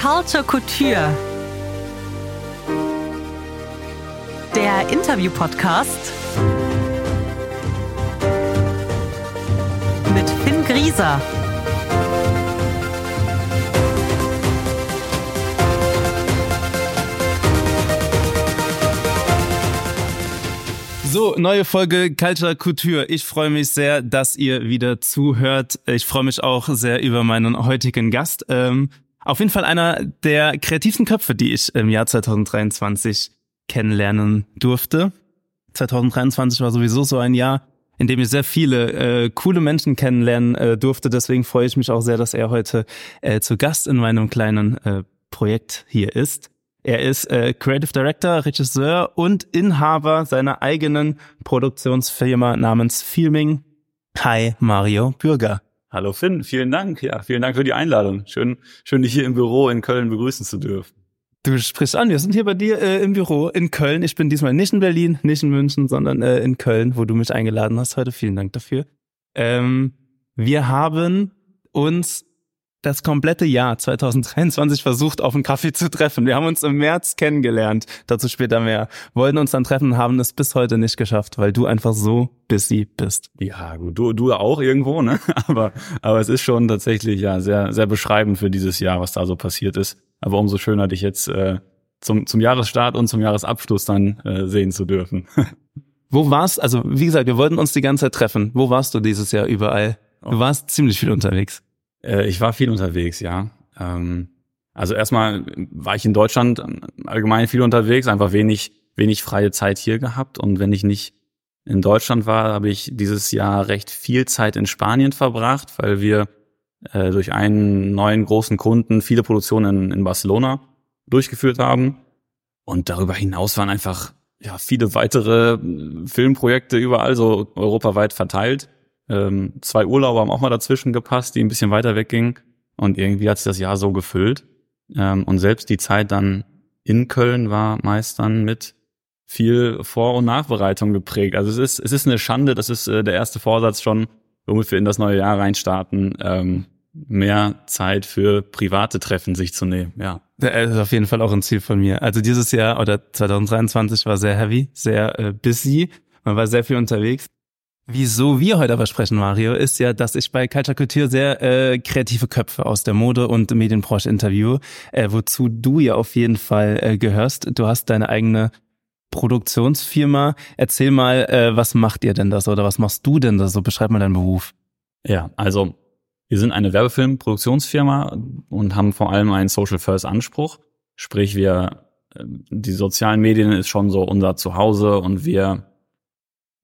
Culture Couture. Der Interview-Podcast mit Finn Grieser. So, neue Folge Culture Couture. Ich freue mich sehr, dass ihr wieder zuhört. Ich freue mich auch sehr über meinen heutigen Gast. Ähm, auf jeden Fall einer der kreativsten Köpfe, die ich im Jahr 2023 kennenlernen durfte. 2023 war sowieso so ein Jahr, in dem ich sehr viele äh, coole Menschen kennenlernen äh, durfte. Deswegen freue ich mich auch sehr, dass er heute äh, zu Gast in meinem kleinen äh, Projekt hier ist. Er ist äh, Creative Director, Regisseur und Inhaber seiner eigenen Produktionsfirma namens Filming. Hi, Mario Bürger. Hallo Finn, vielen Dank. Ja, vielen Dank für die Einladung. Schön, schön dich hier im Büro in Köln begrüßen zu dürfen. Du sprichst an, wir sind hier bei dir äh, im Büro in Köln. Ich bin diesmal nicht in Berlin, nicht in München, sondern äh, in Köln, wo du mich eingeladen hast heute. Vielen Dank dafür. Ähm, wir haben uns das komplette Jahr 2023 versucht, auf einen Kaffee zu treffen. Wir haben uns im März kennengelernt, dazu später mehr. Wollten uns dann treffen, haben es bis heute nicht geschafft, weil du einfach so busy bist. Ja, gut, du, du auch irgendwo, ne? Aber, aber es ist schon tatsächlich ja sehr, sehr beschreibend für dieses Jahr, was da so passiert ist. Aber umso schöner, dich jetzt äh, zum, zum Jahresstart und zum Jahresabschluss dann äh, sehen zu dürfen. Wo warst, also wie gesagt, wir wollten uns die ganze Zeit treffen. Wo warst du dieses Jahr überall? Du warst ziemlich viel unterwegs. Äh, ich war viel unterwegs, ja. Ähm, also erstmal war ich in Deutschland allgemein viel unterwegs, einfach wenig, wenig freie Zeit hier gehabt. Und wenn ich nicht in Deutschland war, habe ich dieses Jahr recht viel Zeit in Spanien verbracht, weil wir äh, durch einen neuen großen Kunden viele Produktionen in, in Barcelona durchgeführt haben. Und darüber hinaus waren einfach ja viele weitere Filmprojekte überall so europaweit verteilt. Ähm, zwei Urlaube haben auch mal dazwischen gepasst, die ein bisschen weiter weggingen. Und irgendwie hat sich das Jahr so gefüllt. Ähm, und selbst die Zeit dann in Köln war meist dann mit viel Vor- und Nachbereitung geprägt. Also es ist, es ist eine Schande, das ist äh, der erste Vorsatz schon, womit wir in das neue Jahr reinstarten, ähm, mehr Zeit für private Treffen sich zu nehmen, ja. Das ist auf jeden Fall auch ein Ziel von mir. Also dieses Jahr oder 2023 war sehr heavy, sehr äh, busy. Man war sehr viel unterwegs. Wieso wir heute aber sprechen, Mario, ist ja, dass ich bei Culture Couture sehr äh, kreative Köpfe aus der Mode- und Medienbranche interview, äh, wozu du ja auf jeden Fall äh, gehörst. Du hast deine eigene Produktionsfirma. Erzähl mal, äh, was macht ihr denn das oder was machst du denn da so? Beschreib mal deinen Beruf. Ja, also wir sind eine Werbefilmproduktionsfirma und haben vor allem einen Social First Anspruch. Sprich, wir, äh, die sozialen Medien ist schon so unser Zuhause und wir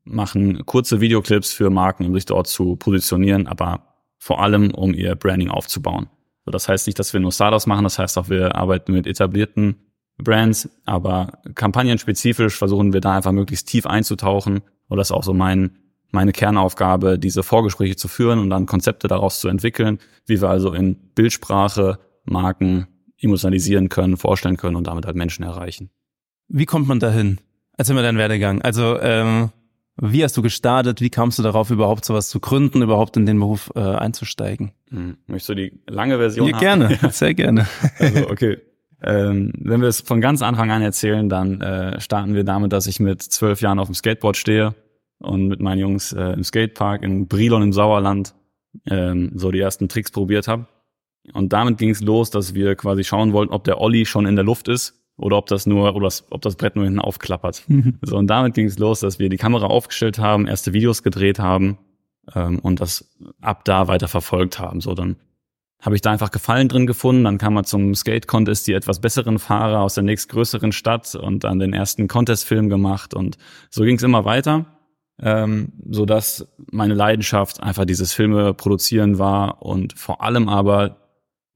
machen kurze Videoclips für Marken, um sich dort zu positionieren, aber vor allem, um ihr Branding aufzubauen. So, das heißt nicht, dass wir nur Startups machen, das heißt auch, wir arbeiten mit etablierten Brands, aber kampagnenspezifisch versuchen wir da einfach möglichst tief einzutauchen. Und das ist auch so mein, meine Kernaufgabe, diese Vorgespräche zu führen und dann Konzepte daraus zu entwickeln, wie wir also in Bildsprache Marken emotionalisieren können, vorstellen können und damit halt Menschen erreichen. Wie kommt man dahin? Erzähl mal deinen Werdegang. Also ähm, wie hast du gestartet? Wie kamst du darauf, überhaupt sowas zu gründen, überhaupt in den Beruf äh, einzusteigen? Hm. Möchtest du die lange Version ja, Gerne, sehr gerne. Also, okay. Ähm, wenn wir es von ganz Anfang an erzählen, dann äh, starten wir damit, dass ich mit zwölf Jahren auf dem Skateboard stehe und mit meinen Jungs äh, im Skatepark in Brilon im Sauerland ähm, so die ersten Tricks probiert habe. Und damit ging es los, dass wir quasi schauen wollten, ob der Olli schon in der Luft ist oder ob das nur oder ob das Brett nur hinten aufklappert. Mhm. So und damit ging es los, dass wir die Kamera aufgestellt haben, erste Videos gedreht haben ähm, und das ab da weiter verfolgt haben. So dann habe ich da einfach Gefallen drin gefunden. Dann kam man zum Skate Contest die etwas besseren Fahrer aus der nächstgrößeren Stadt und dann den ersten Contest-Film gemacht und so ging es immer weiter, ähm, so dass meine Leidenschaft einfach dieses Filme produzieren war und vor allem aber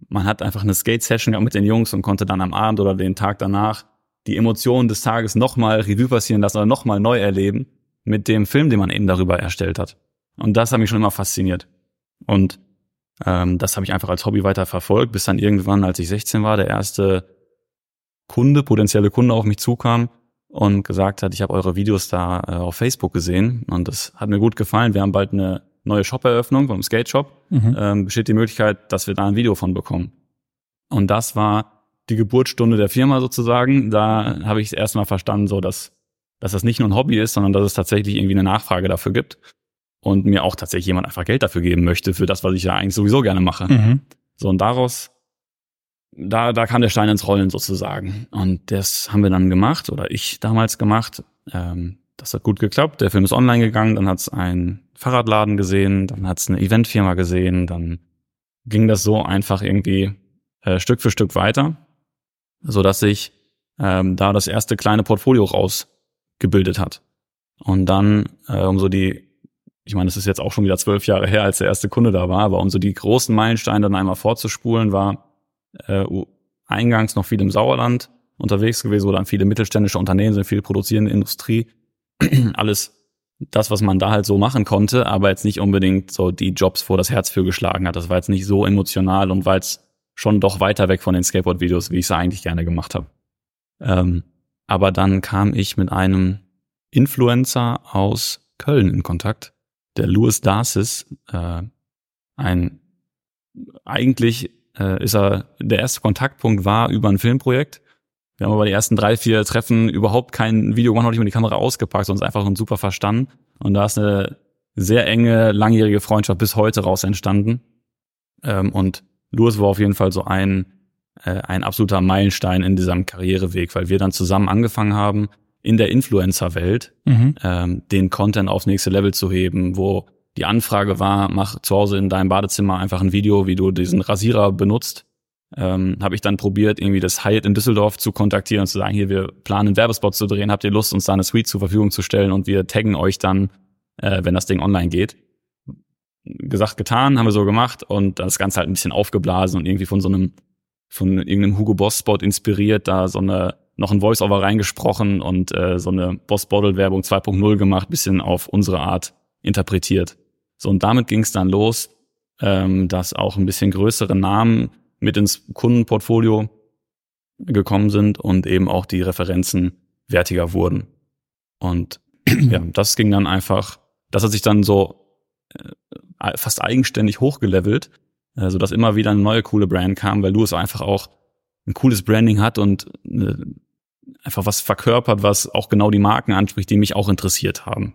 man hat einfach eine Skate-Session gehabt mit den Jungs und konnte dann am Abend oder den Tag danach die Emotionen des Tages nochmal Revue passieren lassen oder nochmal neu erleben mit dem Film, den man eben darüber erstellt hat. Und das hat mich schon immer fasziniert. Und ähm, das habe ich einfach als Hobby weiter verfolgt, bis dann irgendwann, als ich 16 war, der erste Kunde, potenzielle Kunde auf mich zukam und gesagt hat, ich habe eure Videos da äh, auf Facebook gesehen und das hat mir gut gefallen. Wir haben bald eine neue Shop-Eröffnung vom Skate-Shop, mhm. ähm, besteht die Möglichkeit, dass wir da ein Video von bekommen. Und das war die Geburtsstunde der Firma sozusagen. Da habe ich erstmal verstanden, so dass, dass das nicht nur ein Hobby ist, sondern dass es tatsächlich irgendwie eine Nachfrage dafür gibt und mir auch tatsächlich jemand einfach Geld dafür geben möchte, für das, was ich ja eigentlich sowieso gerne mache. Mhm. So, und daraus, da, da kam der Stein ins Rollen sozusagen. Und das haben wir dann gemacht, oder ich damals gemacht. Ähm, das hat gut geklappt. Der Film ist online gegangen, dann hat es einen Fahrradladen gesehen, dann hat es eine Eventfirma gesehen, dann ging das so einfach irgendwie äh, Stück für Stück weiter, so dass sich ähm, da das erste kleine Portfolio rausgebildet hat. Und dann, äh, um so die ich meine, es ist jetzt auch schon wieder zwölf Jahre her, als der erste Kunde da war, aber um so die großen Meilensteine dann einmal vorzuspulen, war äh, eingangs noch viel im Sauerland unterwegs gewesen, wo dann viele mittelständische Unternehmen sind, viel produzierende Industrie. Alles das, was man da halt so machen konnte, aber jetzt nicht unbedingt so die Jobs vor das Herz für geschlagen hat. Das war jetzt nicht so emotional und war jetzt schon doch weiter weg von den Skateboard-Videos, wie ich es eigentlich gerne gemacht habe. Ähm, aber dann kam ich mit einem Influencer aus Köln in Kontakt, der Louis Darcis, äh, ein eigentlich äh, ist er der erste Kontaktpunkt war über ein Filmprojekt. Wir haben aber die ersten drei, vier Treffen überhaupt kein Video gemacht, noch nicht mal die Kamera ausgepackt, sondern einfach und super verstanden. Und da ist eine sehr enge, langjährige Freundschaft bis heute raus entstanden. Ähm, und Louis war auf jeden Fall so ein, äh, ein absoluter Meilenstein in diesem Karriereweg, weil wir dann zusammen angefangen haben, in der Influencer-Welt mhm. ähm, den Content aufs nächste Level zu heben, wo die Anfrage war, mach zu Hause in deinem Badezimmer einfach ein Video, wie du diesen Rasierer benutzt. Ähm, habe ich dann probiert, irgendwie das Hyatt in Düsseldorf zu kontaktieren und zu sagen, hier, wir planen einen Werbespot zu drehen, habt ihr Lust, uns da eine Suite zur Verfügung zu stellen und wir taggen euch dann, äh, wenn das Ding online geht. Gesagt, getan, haben wir so gemacht und das Ganze halt ein bisschen aufgeblasen und irgendwie von so einem, von irgendeinem Hugo Boss Spot inspiriert, da so eine noch ein Voice-Over reingesprochen und äh, so eine Boss-Bottle-Werbung 2.0 gemacht, bisschen auf unsere Art interpretiert. So, und damit ging es dann los, ähm, dass auch ein bisschen größere Namen mit ins Kundenportfolio gekommen sind und eben auch die Referenzen wertiger wurden. Und ja, das ging dann einfach, das hat sich dann so äh, fast eigenständig hochgelevelt, äh, so dass immer wieder eine neue coole Brand kam, weil Louis einfach auch ein cooles Branding hat und eine einfach was verkörpert, was auch genau die Marken anspricht, die mich auch interessiert haben.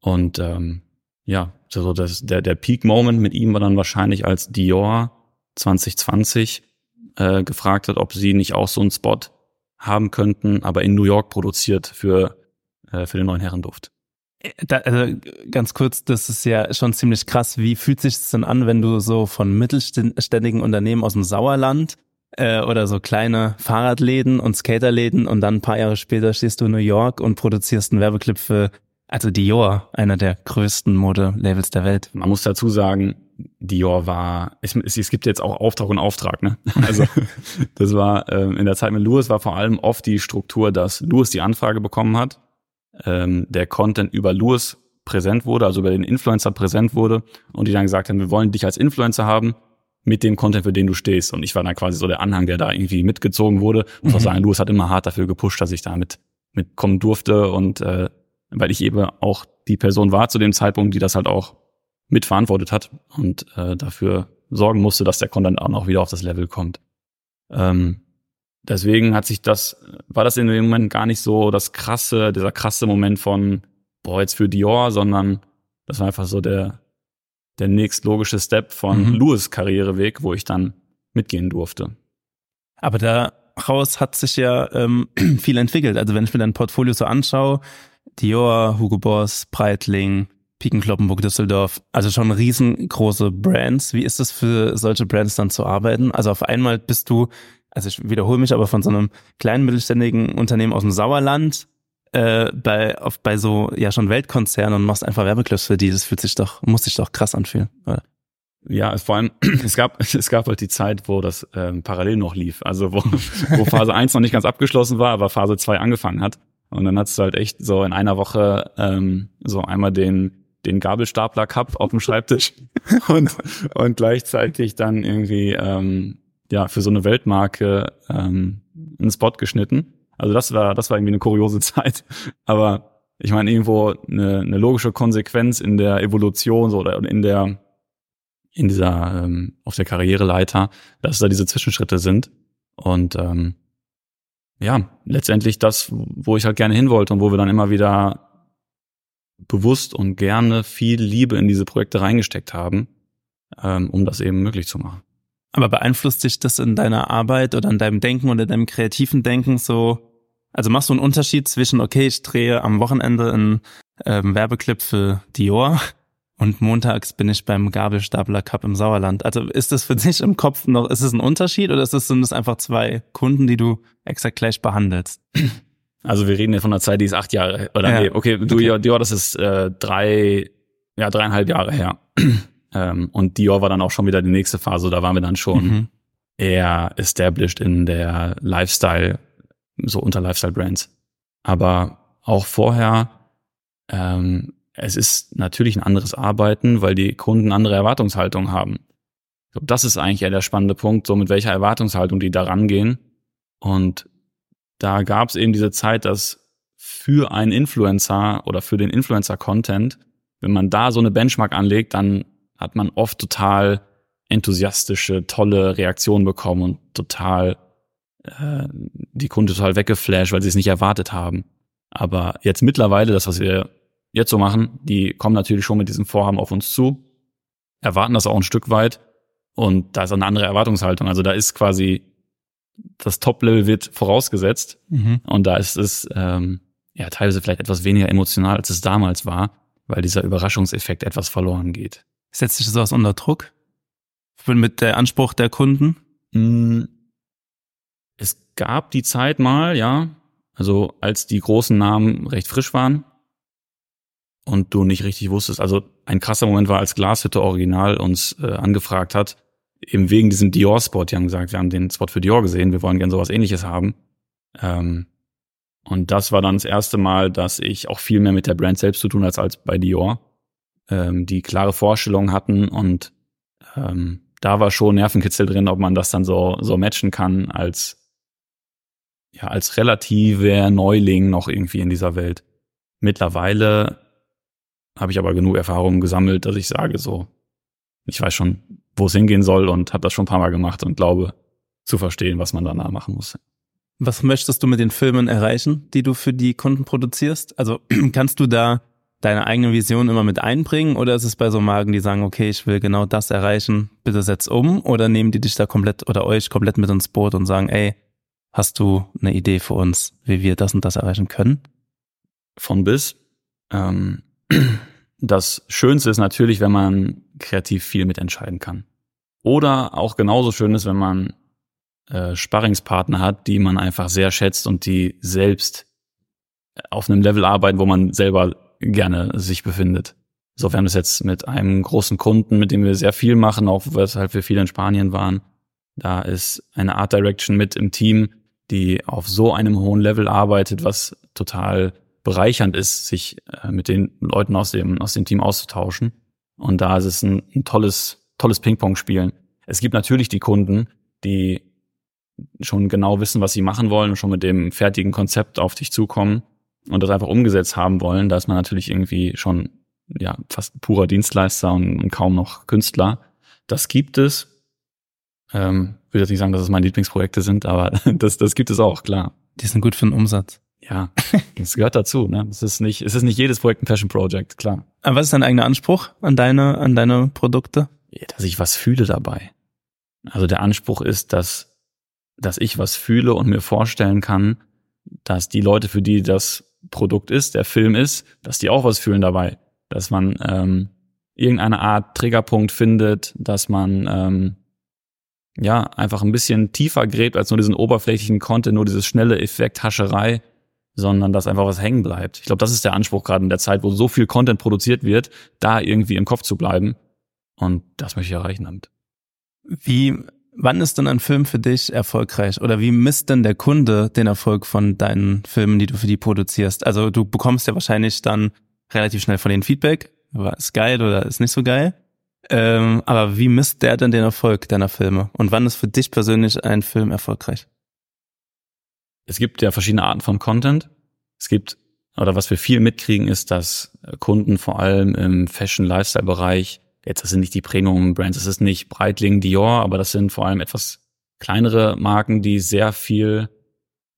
Und ähm, ja, also das, der, der Peak-Moment mit ihm war dann wahrscheinlich, als Dior 2020 äh, gefragt hat, ob sie nicht auch so einen Spot haben könnten, aber in New York produziert für, äh, für den neuen Herrenduft. Da, also ganz kurz, das ist ja schon ziemlich krass. Wie fühlt sich das denn an, wenn du so von mittelständigen Unternehmen aus dem Sauerland äh, oder so kleine Fahrradläden und Skaterläden und dann ein paar Jahre später stehst du in New York und produzierst einen Werbeclip für, also Dior, einer der größten Modelabels der Welt. Man muss dazu sagen, Dior war, es, es gibt jetzt auch Auftrag und Auftrag, ne? Also das war ähm, in der Zeit mit Louis war vor allem oft die Struktur, dass Louis die Anfrage bekommen hat, ähm, der Content über Louis präsent wurde, also über den Influencer präsent wurde und die dann gesagt haben, wir wollen dich als Influencer haben, mit dem Content, für den du stehst. Und ich war dann quasi so der Anhang, der da irgendwie mitgezogen wurde. Muss mhm. auch sagen, Louis hat immer hart dafür gepusht, dass ich da mit, mitkommen durfte und äh, weil ich eben auch die Person war zu dem Zeitpunkt, die das halt auch mitverantwortet hat und äh, dafür sorgen musste, dass der Content auch noch wieder auf das Level kommt. Ähm, deswegen hat sich das, war das in dem Moment gar nicht so das krasse, dieser krasse Moment von, boah, jetzt für Dior, sondern das war einfach so der, der nächstlogische Step von mhm. Louis Karriereweg, wo ich dann mitgehen durfte. Aber daraus hat sich ja ähm, viel entwickelt. Also wenn ich mir dein Portfolio so anschaue, Dior, Hugo Boss, Breitling, Piken Kloppenburg, Düsseldorf, also schon riesengroße Brands. Wie ist es für solche Brands dann zu arbeiten? Also auf einmal bist du, also ich wiederhole mich, aber von so einem kleinen mittelständigen Unternehmen aus dem Sauerland äh, bei, auf, bei so ja schon Weltkonzernen und machst einfach Werbeclips für die, das fühlt sich doch, muss sich doch krass anfühlen. Oder? Ja, vor allem, es gab, es gab halt die Zeit, wo das ähm, parallel noch lief. Also wo, wo Phase 1 noch nicht ganz abgeschlossen war, aber Phase 2 angefangen hat. Und dann hast du halt echt so in einer Woche ähm, so einmal den, den Gabelstapler Cup auf dem Schreibtisch und, und gleichzeitig dann irgendwie ähm, ja für so eine Weltmarke ähm, einen Spot geschnitten. Also das war, das war irgendwie eine kuriose Zeit. Aber ich meine, irgendwo eine, eine logische Konsequenz in der Evolution so, oder in der, in dieser, ähm, auf der Karriereleiter, dass da diese Zwischenschritte sind. Und ähm, ja, letztendlich das, wo ich halt gerne hin wollte und wo wir dann immer wieder bewusst und gerne viel Liebe in diese Projekte reingesteckt haben, ähm, um das eben möglich zu machen. Aber beeinflusst dich das in deiner Arbeit oder in deinem Denken oder deinem kreativen Denken so? Also machst du einen Unterschied zwischen, okay, ich drehe am Wochenende einen ähm, Werbeclip für Dior und montags bin ich beim Gabelstapler Cup im Sauerland. Also ist das für dich im Kopf noch, ist es ein Unterschied oder ist das, sind das einfach zwei Kunden, die du exakt gleich behandelst? Also wir reden ja von einer Zeit, die ist acht Jahre, oder ja. nee, okay, du, okay. Dior, das ist äh, drei, ja, dreieinhalb Jahre her. ähm, und Dior war dann auch schon wieder die nächste Phase, da waren wir dann schon mhm. eher established in der Lifestyle, so unter Lifestyle-Brands. Aber auch vorher ähm, es ist natürlich ein anderes Arbeiten, weil die Kunden andere Erwartungshaltung haben. Ich glaube, das ist eigentlich eher der spannende Punkt, so mit welcher Erwartungshaltung die da rangehen. Und da gab es eben diese Zeit, dass für einen Influencer oder für den Influencer-Content, wenn man da so eine Benchmark anlegt, dann hat man oft total enthusiastische, tolle Reaktionen bekommen und total äh, die Kunden total weggeflasht, weil sie es nicht erwartet haben. Aber jetzt mittlerweile, das, was wir jetzt so machen, die kommen natürlich schon mit diesem Vorhaben auf uns zu, erwarten das auch ein Stück weit und da ist eine andere Erwartungshaltung. Also da ist quasi das Top-Level wird vorausgesetzt mhm. und da ist es ähm, ja teilweise vielleicht etwas weniger emotional, als es damals war, weil dieser Überraschungseffekt etwas verloren geht. Setzt sich sowas unter Druck? Mit der Anspruch der Kunden? Mm, es gab die Zeit mal, ja, also als die großen Namen recht frisch waren, und du nicht richtig wusstest. Also ein krasser Moment war, als Glashütte Original uns äh, angefragt hat, eben wegen diesem Dior-Spot. Die haben gesagt, wir haben den Spot für Dior gesehen, wir wollen gern sowas ähnliches haben. Ähm, und das war dann das erste Mal, dass ich auch viel mehr mit der Brand selbst zu tun hatte als bei Dior. Ähm, die klare Vorstellungen hatten und ähm, da war schon Nervenkitzel drin, ob man das dann so, so matchen kann als, ja, als relativer Neuling noch irgendwie in dieser Welt. Mittlerweile habe ich aber genug Erfahrungen gesammelt, dass ich sage, so, ich weiß schon, wo es hingehen soll und habe das schon ein paar Mal gemacht und glaube zu verstehen, was man danach machen muss. Was möchtest du mit den Filmen erreichen, die du für die Kunden produzierst? Also kannst du da deine eigene Vision immer mit einbringen oder ist es bei so Magen, die sagen, okay, ich will genau das erreichen, bitte setz um oder nehmen die dich da komplett oder euch komplett mit ins Boot und sagen, ey, hast du eine Idee für uns, wie wir das und das erreichen können? Von bis. Ähm, das Schönste ist natürlich, wenn man kreativ viel mitentscheiden kann. Oder auch genauso schön ist, wenn man äh, Sparringspartner hat, die man einfach sehr schätzt und die selbst auf einem Level arbeiten, wo man selber gerne sich befindet. So, wir haben das jetzt mit einem großen Kunden, mit dem wir sehr viel machen, auch weshalb wir viel in Spanien waren. Da ist eine Art Direction mit im Team, die auf so einem hohen Level arbeitet, was total bereichernd ist, sich äh, mit den Leuten aus dem, aus dem Team auszutauschen. Und da ist es ein, ein tolles, tolles Ping-Pong-Spielen. Es gibt natürlich die Kunden, die schon genau wissen, was sie machen wollen und schon mit dem fertigen Konzept auf dich zukommen und das einfach umgesetzt haben wollen. Da ist man natürlich irgendwie schon ja fast purer Dienstleister und, und kaum noch Künstler. Das gibt es. Ähm, will jetzt nicht sagen, dass es meine Lieblingsprojekte sind, aber das, das gibt es auch, klar. Die sind gut für den Umsatz ja, das gehört dazu. Ne? Es ist nicht, es ist nicht jedes Projekt ein Fashion Project, klar. Aber was ist dein eigener Anspruch an deine, an deine Produkte? Dass ich was fühle dabei. Also der Anspruch ist, dass, dass ich was fühle und mir vorstellen kann, dass die Leute, für die das Produkt ist, der Film ist, dass die auch was fühlen dabei. Dass man ähm, irgendeine Art Triggerpunkt findet, dass man ähm, ja einfach ein bisschen tiefer gräbt als nur diesen oberflächlichen Content, nur dieses schnelle Effekt-Hascherei, sondern dass einfach was hängen bleibt. Ich glaube, das ist der Anspruch gerade in der Zeit, wo so viel Content produziert wird, da irgendwie im Kopf zu bleiben. Und das möchte ich erreichen damit. Wie, wann ist denn ein Film für dich erfolgreich? Oder wie misst denn der Kunde den Erfolg von deinen Filmen, die du für die produzierst? Also du bekommst ja wahrscheinlich dann relativ schnell von den Feedback, war es geil oder ist nicht so geil. Ähm, aber wie misst der denn den Erfolg deiner Filme? Und wann ist für dich persönlich ein Film erfolgreich? es gibt ja verschiedene Arten von Content. Es gibt, oder was wir viel mitkriegen, ist, dass Kunden vor allem im Fashion-Lifestyle-Bereich jetzt, das sind nicht die Premium-Brands, das ist nicht Breitling, Dior, aber das sind vor allem etwas kleinere Marken, die sehr viel,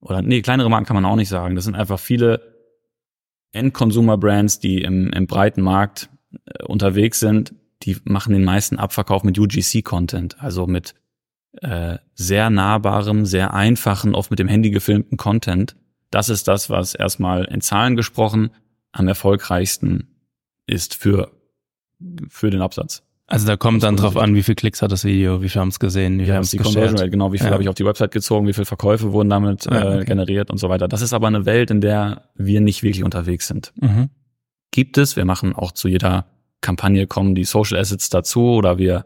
oder nee, kleinere Marken kann man auch nicht sagen. Das sind einfach viele End-Consumer-Brands, die im, im breiten Markt äh, unterwegs sind, die machen den meisten Abverkauf mit UGC-Content, also mit äh, sehr nahbarem, sehr einfachen, oft mit dem Handy gefilmten Content. Das ist das, was erstmal in Zahlen gesprochen am erfolgreichsten ist für, für den Absatz. Also da kommt dann drauf an, wie viel Klicks hat das Video, wie viel haben es gesehen, wie viel haben es Conversion Rate, genau, wie viel ja. habe ich auf die Website gezogen, wie viel Verkäufe wurden damit ja, okay. äh, generiert und so weiter. Das ist aber eine Welt, in der wir nicht wirklich unterwegs sind. Mhm. Gibt es, wir machen auch zu jeder Kampagne kommen die Social Assets dazu oder wir,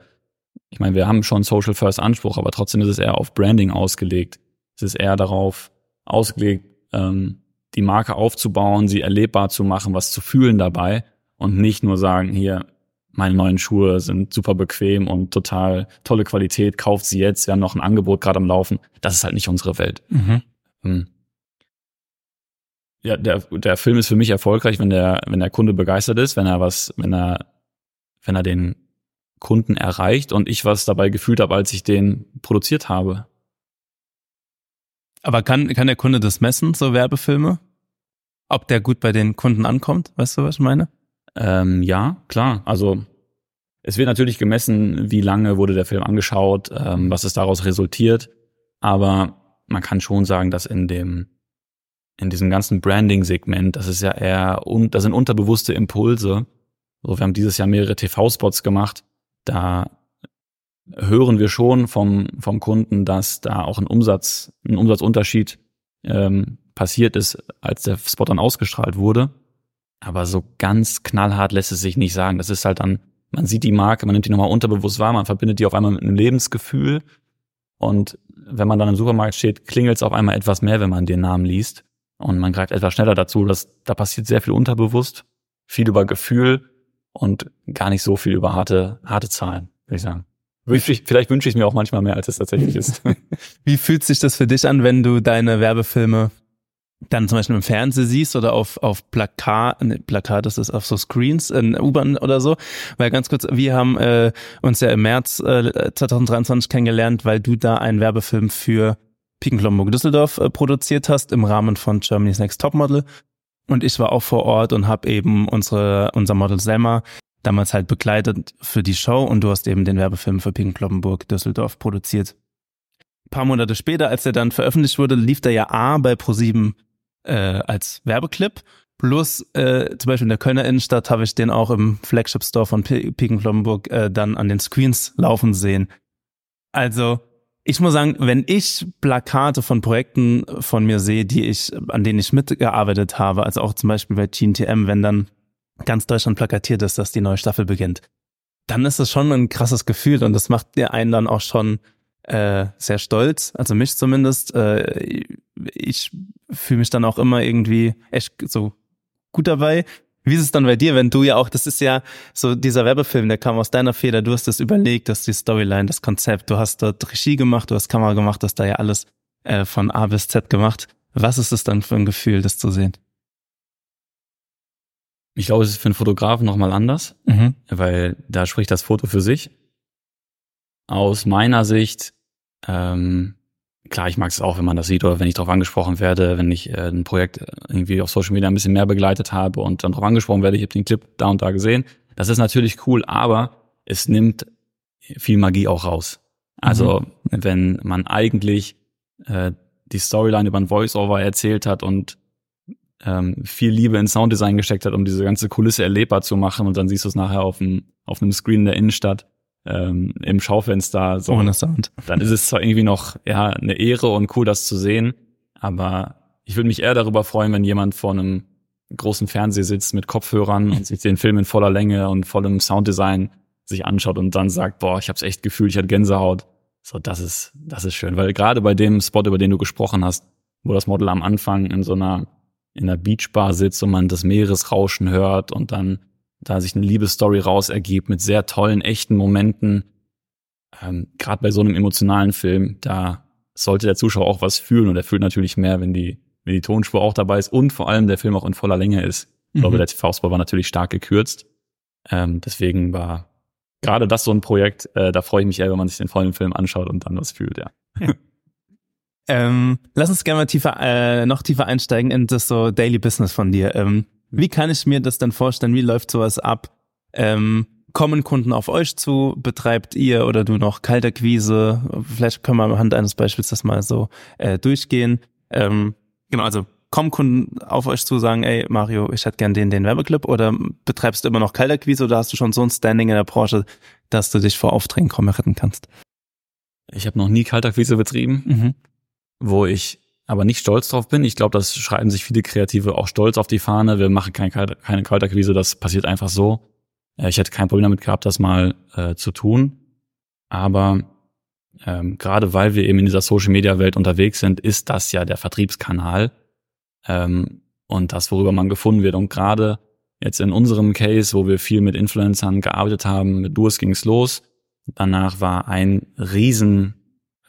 ich meine, wir haben schon Social First Anspruch, aber trotzdem ist es eher auf Branding ausgelegt. Es ist eher darauf ausgelegt, ähm, die Marke aufzubauen, sie erlebbar zu machen, was zu fühlen dabei und nicht nur sagen, hier, meine neuen Schuhe sind super bequem und total tolle Qualität, kauft sie jetzt, wir haben noch ein Angebot gerade am Laufen. Das ist halt nicht unsere Welt. Mhm. Hm. Ja, der, der Film ist für mich erfolgreich, wenn der, wenn der Kunde begeistert ist, wenn er was, wenn er, wenn er den Kunden erreicht und ich was dabei gefühlt habe, als ich den produziert habe. Aber kann, kann der Kunde das messen, so Werbefilme? Ob der gut bei den Kunden ankommt? Weißt du, was ich meine? Ähm, ja, klar. Also es wird natürlich gemessen, wie lange wurde der Film angeschaut, ähm, was ist daraus resultiert. Aber man kann schon sagen, dass in dem in diesem ganzen Branding-Segment, das ist ja eher, und das sind unterbewusste Impulse. So, wir haben dieses Jahr mehrere TV-Spots gemacht. Da hören wir schon vom, vom Kunden, dass da auch ein Umsatz, ein Umsatzunterschied ähm, passiert ist, als der Spot dann ausgestrahlt wurde. Aber so ganz knallhart lässt es sich nicht sagen. Das ist halt dann, man sieht die Marke, man nimmt die nochmal unterbewusst wahr, man verbindet die auf einmal mit einem Lebensgefühl. Und wenn man dann im Supermarkt steht, klingelt es auf einmal etwas mehr, wenn man den Namen liest. Und man greift etwas schneller dazu. Das, da passiert sehr viel unterbewusst, viel über Gefühl und gar nicht so viel über harte, harte Zahlen, würde ich sagen. Vielleicht wünsche ich es mir auch manchmal mehr, als es tatsächlich ist. Wie fühlt sich das für dich an, wenn du deine Werbefilme dann zum Beispiel im Fernsehen siehst oder auf, auf Plakat, ne, Plakat, das ist auf so Screens in U-Bahn oder so. Weil ganz kurz, wir haben äh, uns ja im März äh, 2023 kennengelernt, weil du da einen Werbefilm für Pikenklomburg Düsseldorf äh, produziert hast im Rahmen von Germany's Next Topmodel. Und ich war auch vor Ort und habe eben unsere, unser Model Selma damals halt begleitet für die Show und du hast eben den Werbefilm für Pikenkloppenburg Düsseldorf produziert. Ein paar Monate später, als er dann veröffentlicht wurde, lief der ja A bei ProSieben äh, als Werbeclip. Plus äh, zum Beispiel in der Kölner Innenstadt habe ich den auch im Flagship Store von Pikenkloppenburg äh, dann an den Screens laufen sehen. Also ich muss sagen, wenn ich Plakate von Projekten von mir sehe, die ich, an denen ich mitgearbeitet habe, also auch zum Beispiel bei GNTM, wenn dann ganz Deutschland plakatiert ist, dass die neue Staffel beginnt, dann ist das schon ein krasses Gefühl und das macht dir einen dann auch schon äh, sehr stolz, also mich zumindest. Äh, ich fühle mich dann auch immer irgendwie echt so gut dabei. Wie ist es dann bei dir, wenn du ja auch, das ist ja so dieser Werbefilm, der kam aus deiner Feder, du hast das überlegt, dass die Storyline, das Konzept, du hast dort Regie gemacht, du hast Kamera gemacht, du hast da ja alles äh, von A bis Z gemacht. Was ist es dann für ein Gefühl, das zu sehen? Ich glaube, es ist für einen Fotografen nochmal anders, mhm. weil da spricht das Foto für sich. Aus meiner Sicht, ähm, klar, ich mag es auch, wenn man das sieht oder wenn ich darauf angesprochen werde, wenn ich äh, ein Projekt irgendwie auf Social Media ein bisschen mehr begleitet habe und dann darauf angesprochen werde, ich habe den Clip da und da gesehen. Das ist natürlich cool, aber es nimmt viel Magie auch raus. Also mhm. wenn man eigentlich äh, die Storyline über ein Voice-Over erzählt hat und ähm, viel Liebe in Sounddesign gesteckt hat, um diese ganze Kulisse erlebbar zu machen und dann siehst du es nachher auf, dem, auf einem Screen in der Innenstadt ähm, im Schaufenster. So. Ohne Sound. Dann ist es zwar irgendwie noch ja eine Ehre und cool, das zu sehen, aber ich würde mich eher darüber freuen, wenn jemand vor einem großen Fernseher sitzt mit Kopfhörern und sich den Film in voller Länge und vollem Sounddesign sich anschaut und dann sagt, boah, ich habe es echt gefühlt, ich hatte Gänsehaut. So, das ist, das ist schön, weil gerade bei dem Spot, über den du gesprochen hast, wo das Model am Anfang in so einer in einer Beachbar sitzt und man das Meeresrauschen hört und dann da sich eine Liebesstory raus ergibt mit sehr tollen, echten Momenten. Ähm, Gerade bei so einem emotionalen Film, da sollte der Zuschauer auch was fühlen und er fühlt natürlich mehr, wenn die, wenn die Tonspur auch dabei ist und vor allem der Film auch in voller Länge ist. Ich glaube, mhm. der TV-Spot war natürlich stark gekürzt. Ähm, deswegen war gerade das so ein Projekt, äh, da freue ich mich eher, wenn man sich den vollen Film anschaut und dann was fühlt, ja. Ähm, lass uns gerne mal tiefer, äh, noch tiefer einsteigen in das so Daily Business von dir. Ähm, wie kann ich mir das denn vorstellen? Wie läuft sowas ab? Ähm, kommen Kunden auf euch zu? Betreibt ihr oder du noch Kalterquise? Vielleicht können wir anhand eines Beispiels das mal so äh, durchgehen. Ähm, genau, also kommen Kunden auf euch zu, sagen, ey Mario, ich hätte gern den, den Werbeclip oder betreibst du immer noch Kalterquise oder hast du schon so ein Standing in der Branche, dass du dich vor Aufträgen kaum retten kannst? Ich habe noch nie Kaltakquise betrieben, Mhm. wo ich aber nicht stolz drauf bin. Ich glaube, das schreiben sich viele Kreative auch stolz auf die Fahne. Wir machen kein, keine Kaltakquise, das passiert einfach so. Äh, Ich hätte kein Problem damit gehabt, das mal äh, zu tun. Aber ähm, gerade weil wir eben in dieser Social-Media-Welt unterwegs sind, ist das ja der Vertriebskanal ähm, und das, worüber man gefunden wird. Und gerade jetzt in unserem Case, wo wir viel mit Influencern gearbeitet haben, mit Duos ging's los. Danach war ein riesen,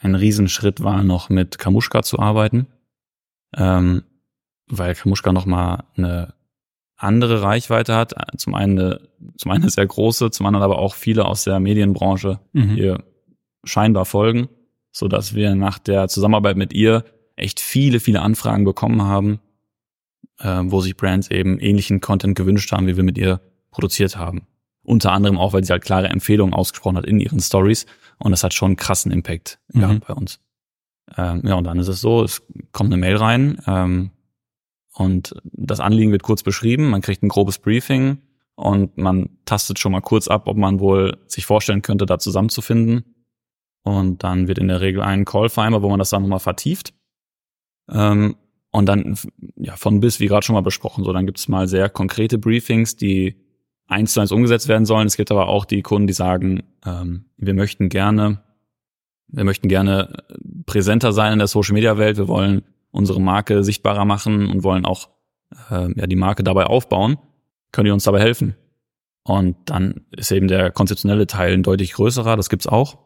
ein Riesenschritt war noch mit Kamushka zu arbeiten, ähm, weil Kamushka noch mal eine andere Reichweite hat. Zum einen, eine, zum einen eine sehr große, zum anderen aber auch viele aus der Medienbranche Mhm. ihr scheinbar folgen, so dass wir nach der Zusammenarbeit mit ihr echt viele, viele Anfragen bekommen haben, äh, wo sich Brands eben ähnlichen Content gewünscht haben, wie wir mit ihr produziert haben. Unter anderem auch, weil sie halt klare Empfehlungen ausgesprochen hat in ihren Stories und das hat schon einen krassen Impact Mhm. gehabt bei uns. Ähm, ja, und dann ist es so, es kommt eine Mail rein ähm, und das Anliegen wird kurz beschrieben, man kriegt ein grobes Briefing und man tastet schon mal kurz ab, ob man wohl sich vorstellen könnte, da zusammenzufinden. Und dann wird in der Regel ein Call vereinbart, wo man das dann nochmal vertieft. Ähm, und dann ja von bis, wie gerade schon mal besprochen, so dann gibt es mal sehr konkrete Briefings, die eins zu eins umgesetzt werden sollen. Es gibt aber auch die Kunden, die sagen, ähm, wir möchten gerne, wir möchten gerne präsenter sein in der Social Media Welt. Wir wollen unsere Marke sichtbarer machen und wollen auch äh, ja die Marke dabei aufbauen. Könnt ihr uns dabei helfen? Und dann ist eben der konzeptionelle Teil ein deutlich größerer. Das gibt's auch.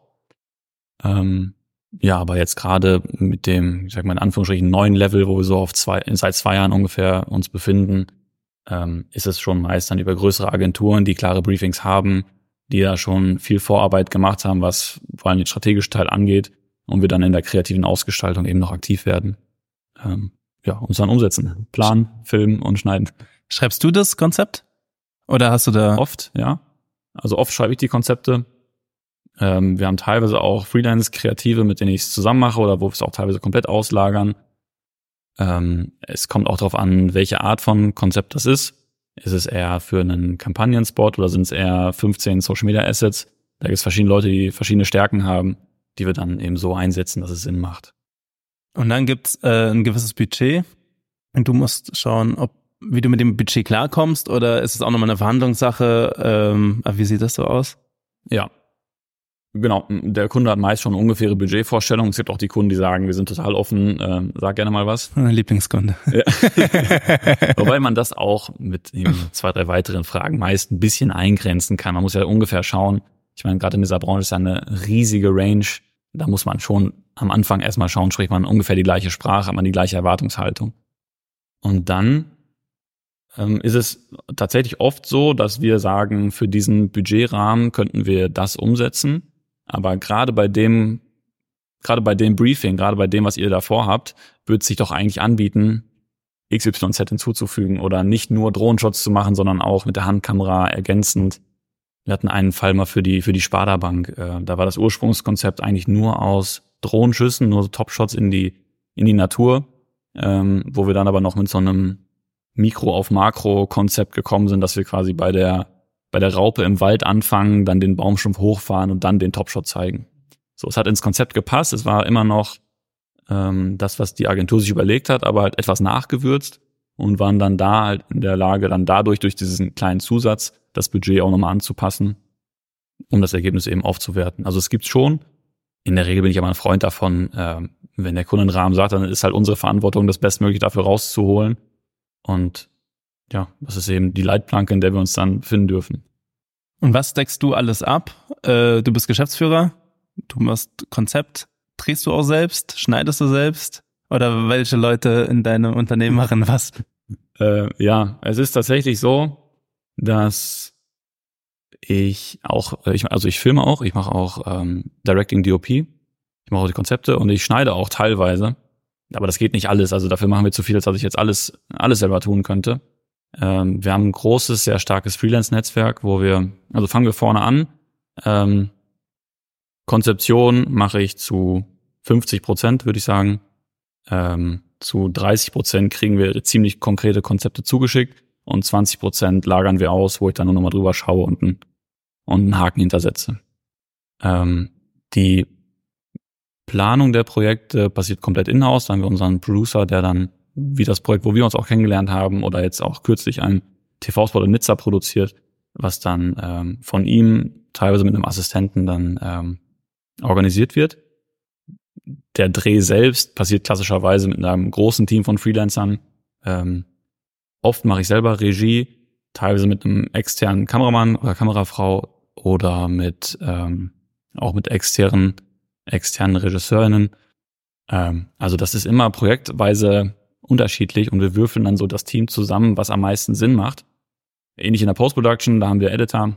Ähm, ja, aber jetzt gerade mit dem, ich sag mal in Anführungsstrichen, neuen Level, wo wir so auf zwei, seit zwei Jahren ungefähr uns befinden, ähm, ist es schon meist dann über größere Agenturen, die klare Briefings haben, die da schon viel Vorarbeit gemacht haben, was vor allem den strategischen Teil angeht und wir dann in der kreativen Ausgestaltung eben noch aktiv werden. Ähm, ja, uns dann umsetzen. Plan, filmen und schneiden. Schreibst du das Konzept? Oder hast du da Oft, ja. Also oft schreibe ich die Konzepte. Ähm, wir haben teilweise auch Freelance-Kreative, mit denen ich es zusammen mache oder wo wir es auch teilweise komplett auslagern. Ähm, es kommt auch darauf an, welche Art von Konzept das ist. Ist es eher für einen Kampagnenspot oder sind es eher 15 Social Media Assets? Da gibt es verschiedene Leute, die verschiedene Stärken haben, die wir dann eben so einsetzen, dass es Sinn macht. Und dann gibt's äh, ein gewisses Budget und du musst schauen, ob wie du mit dem Budget klarkommst oder ist es auch nochmal eine Verhandlungssache? Ähm, wie sieht das so aus? Ja. Genau, der Kunde hat meist schon eine ungefähre Budgetvorstellung. Es gibt auch die Kunden, die sagen, wir sind total offen, ähm, sag gerne mal was. Lieblingskunde. Ja. Wobei man das auch mit eben zwei, drei weiteren Fragen meist ein bisschen eingrenzen kann. Man muss ja ungefähr schauen. Ich meine, gerade in dieser Branche ist ja eine riesige Range. Da muss man schon am Anfang erstmal schauen, spricht man ungefähr die gleiche Sprache, hat man die gleiche Erwartungshaltung. Und dann ähm, ist es tatsächlich oft so, dass wir sagen, für diesen Budgetrahmen könnten wir das umsetzen. Aber gerade bei dem, gerade bei dem Briefing, gerade bei dem, was ihr davor habt, wird sich doch eigentlich anbieten, XYZ hinzuzufügen oder nicht nur Drohnenshots zu machen, sondern auch mit der Handkamera ergänzend. Wir hatten einen Fall mal für die, für die Sparda-Bank. Äh, da war das Ursprungskonzept eigentlich nur aus Drohnenschüssen, nur Topshots in die, in die Natur, ähm, wo wir dann aber noch mit so einem Mikro auf Makro Konzept gekommen sind, dass wir quasi bei der bei der Raupe im Wald anfangen, dann den Baumstumpf hochfahren und dann den Topshot zeigen. So, es hat ins Konzept gepasst. Es war immer noch ähm, das, was die Agentur sich überlegt hat, aber halt etwas nachgewürzt und waren dann da halt in der Lage, dann dadurch durch diesen kleinen Zusatz das Budget auch nochmal anzupassen, um das Ergebnis eben aufzuwerten. Also es gibt's schon. In der Regel bin ich aber ein Freund davon, ähm, wenn der Kunde einen Rahmen sagt, dann ist halt unsere Verantwortung, das Bestmögliche dafür rauszuholen. Und ja, das ist eben die Leitplanke, in der wir uns dann befinden dürfen. Und was deckst du alles ab? Äh, du bist Geschäftsführer, du machst Konzept, drehst du auch selbst, schneidest du selbst? Oder welche Leute in deinem Unternehmen machen was? Äh, ja, es ist tatsächlich so, dass ich auch, ich, also ich filme auch, ich mache auch ähm, Directing DOP, ich mache auch die Konzepte und ich schneide auch teilweise. Aber das geht nicht alles. Also dafür machen wir zu viel, als dass ich jetzt alles, alles selber tun könnte. Ähm, wir haben ein großes, sehr starkes Freelance-Netzwerk, wo wir, also fangen wir vorne an. Ähm, Konzeption mache ich zu 50 Prozent, würde ich sagen. Ähm, zu 30 Prozent kriegen wir ziemlich konkrete Konzepte zugeschickt und 20 Prozent lagern wir aus, wo ich dann nur nochmal drüber schaue und einen, und einen Haken hintersetze. Ähm, die Planung der Projekte passiert komplett in-house. Da haben wir unseren Producer, der dann, wie das Projekt, wo wir uns auch kennengelernt haben, oder jetzt auch kürzlich ein TV-Spot in Nizza produziert, was dann ähm, von ihm teilweise mit einem Assistenten dann ähm, organisiert wird. Der Dreh selbst passiert klassischerweise mit einem großen Team von Freelancern. Ähm, oft mache ich selber Regie, teilweise mit einem externen Kameramann oder Kamerafrau oder mit ähm, auch mit externen externen Regisseurinnen. Ähm, also das ist immer projektweise unterschiedlich und wir würfeln dann so das Team zusammen, was am meisten Sinn macht. Ähnlich in der Post-Production, da haben wir Editor,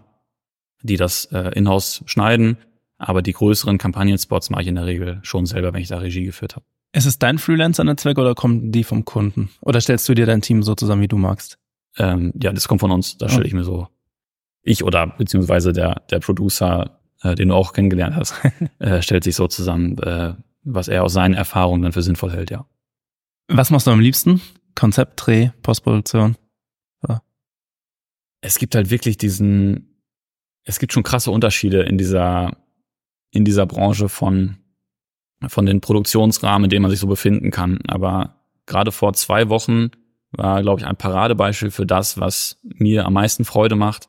die das äh, in-house schneiden aber die größeren Kampagnenspots mache ich in der Regel schon selber, wenn ich da Regie geführt habe. Ist es dein Freelancer-Netzwerk oder kommen die vom Kunden? Oder stellst du dir dein Team so zusammen, wie du magst? Ähm, ja, das kommt von uns. Da stelle ich mir so, ich oder beziehungsweise der, der Producer, äh, den du auch kennengelernt hast, äh, stellt sich so zusammen, äh, was er aus seinen Erfahrungen dann für sinnvoll hält, ja. Was machst du am liebsten? Konzept, Dreh, Postproduktion? Ja. Es gibt halt wirklich diesen, es gibt schon krasse Unterschiede in dieser in dieser Branche von, von den Produktionsrahmen, in denen man sich so befinden kann. Aber gerade vor zwei Wochen war, glaube ich, ein Paradebeispiel für das, was mir am meisten Freude macht.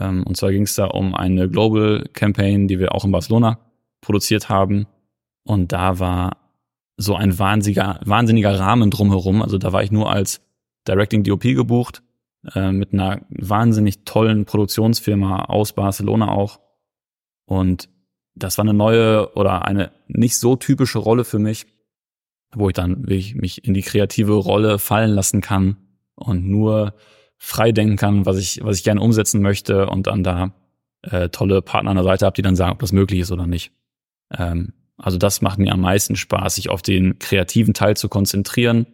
Ähm, und zwar ging es da um eine Global Campaign, die wir auch in Barcelona produziert haben. Und da war so ein wahnsinniger, wahnsinniger Rahmen drumherum. Also da war ich nur als Directing DOP gebucht, äh, mit einer wahnsinnig tollen Produktionsfirma aus Barcelona auch. Und das war eine neue oder eine nicht so typische Rolle für mich, wo ich dann wirklich mich in die kreative Rolle fallen lassen kann und nur frei denken kann, was ich, was ich gerne umsetzen möchte und dann da äh, tolle Partner an der Seite habe, die dann sagen, ob das möglich ist oder nicht. Ähm, also das macht mir am meisten Spaß, sich auf den kreativen Teil zu konzentrieren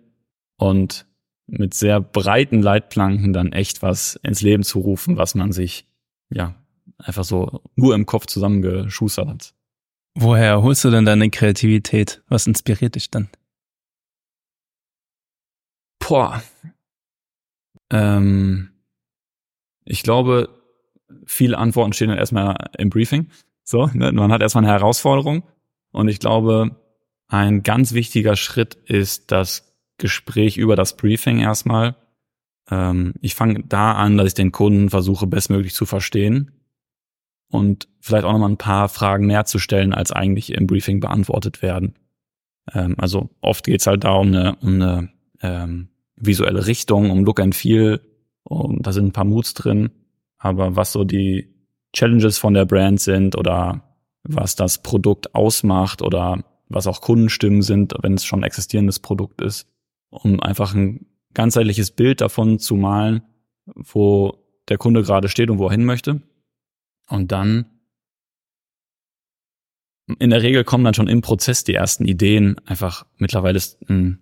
und mit sehr breiten Leitplanken dann echt was ins Leben zu rufen, was man sich ja einfach so nur im Kopf zusammengeschustert hat. Woher holst du denn deine Kreativität? Was inspiriert dich dann? Boah. Ähm, ich glaube, viele Antworten stehen dann erstmal im Briefing. So, ne? man hat erstmal eine Herausforderung. Und ich glaube, ein ganz wichtiger Schritt ist das Gespräch über das Briefing erstmal. Ähm, ich fange da an, dass ich den Kunden versuche, bestmöglich zu verstehen und vielleicht auch nochmal ein paar Fragen mehr zu stellen, als eigentlich im Briefing beantwortet werden. Ähm, also oft geht's halt da um eine, um eine ähm, visuelle Richtung, um Look and Feel, um, da sind ein paar Moods drin, aber was so die Challenges von der Brand sind oder was das Produkt ausmacht oder was auch Kundenstimmen sind, wenn es schon ein existierendes Produkt ist, um einfach ein ganzheitliches Bild davon zu malen, wo der Kunde gerade steht und wo er hin möchte. Und dann, in der Regel kommen dann schon im Prozess die ersten Ideen. Einfach mittlerweile ist ein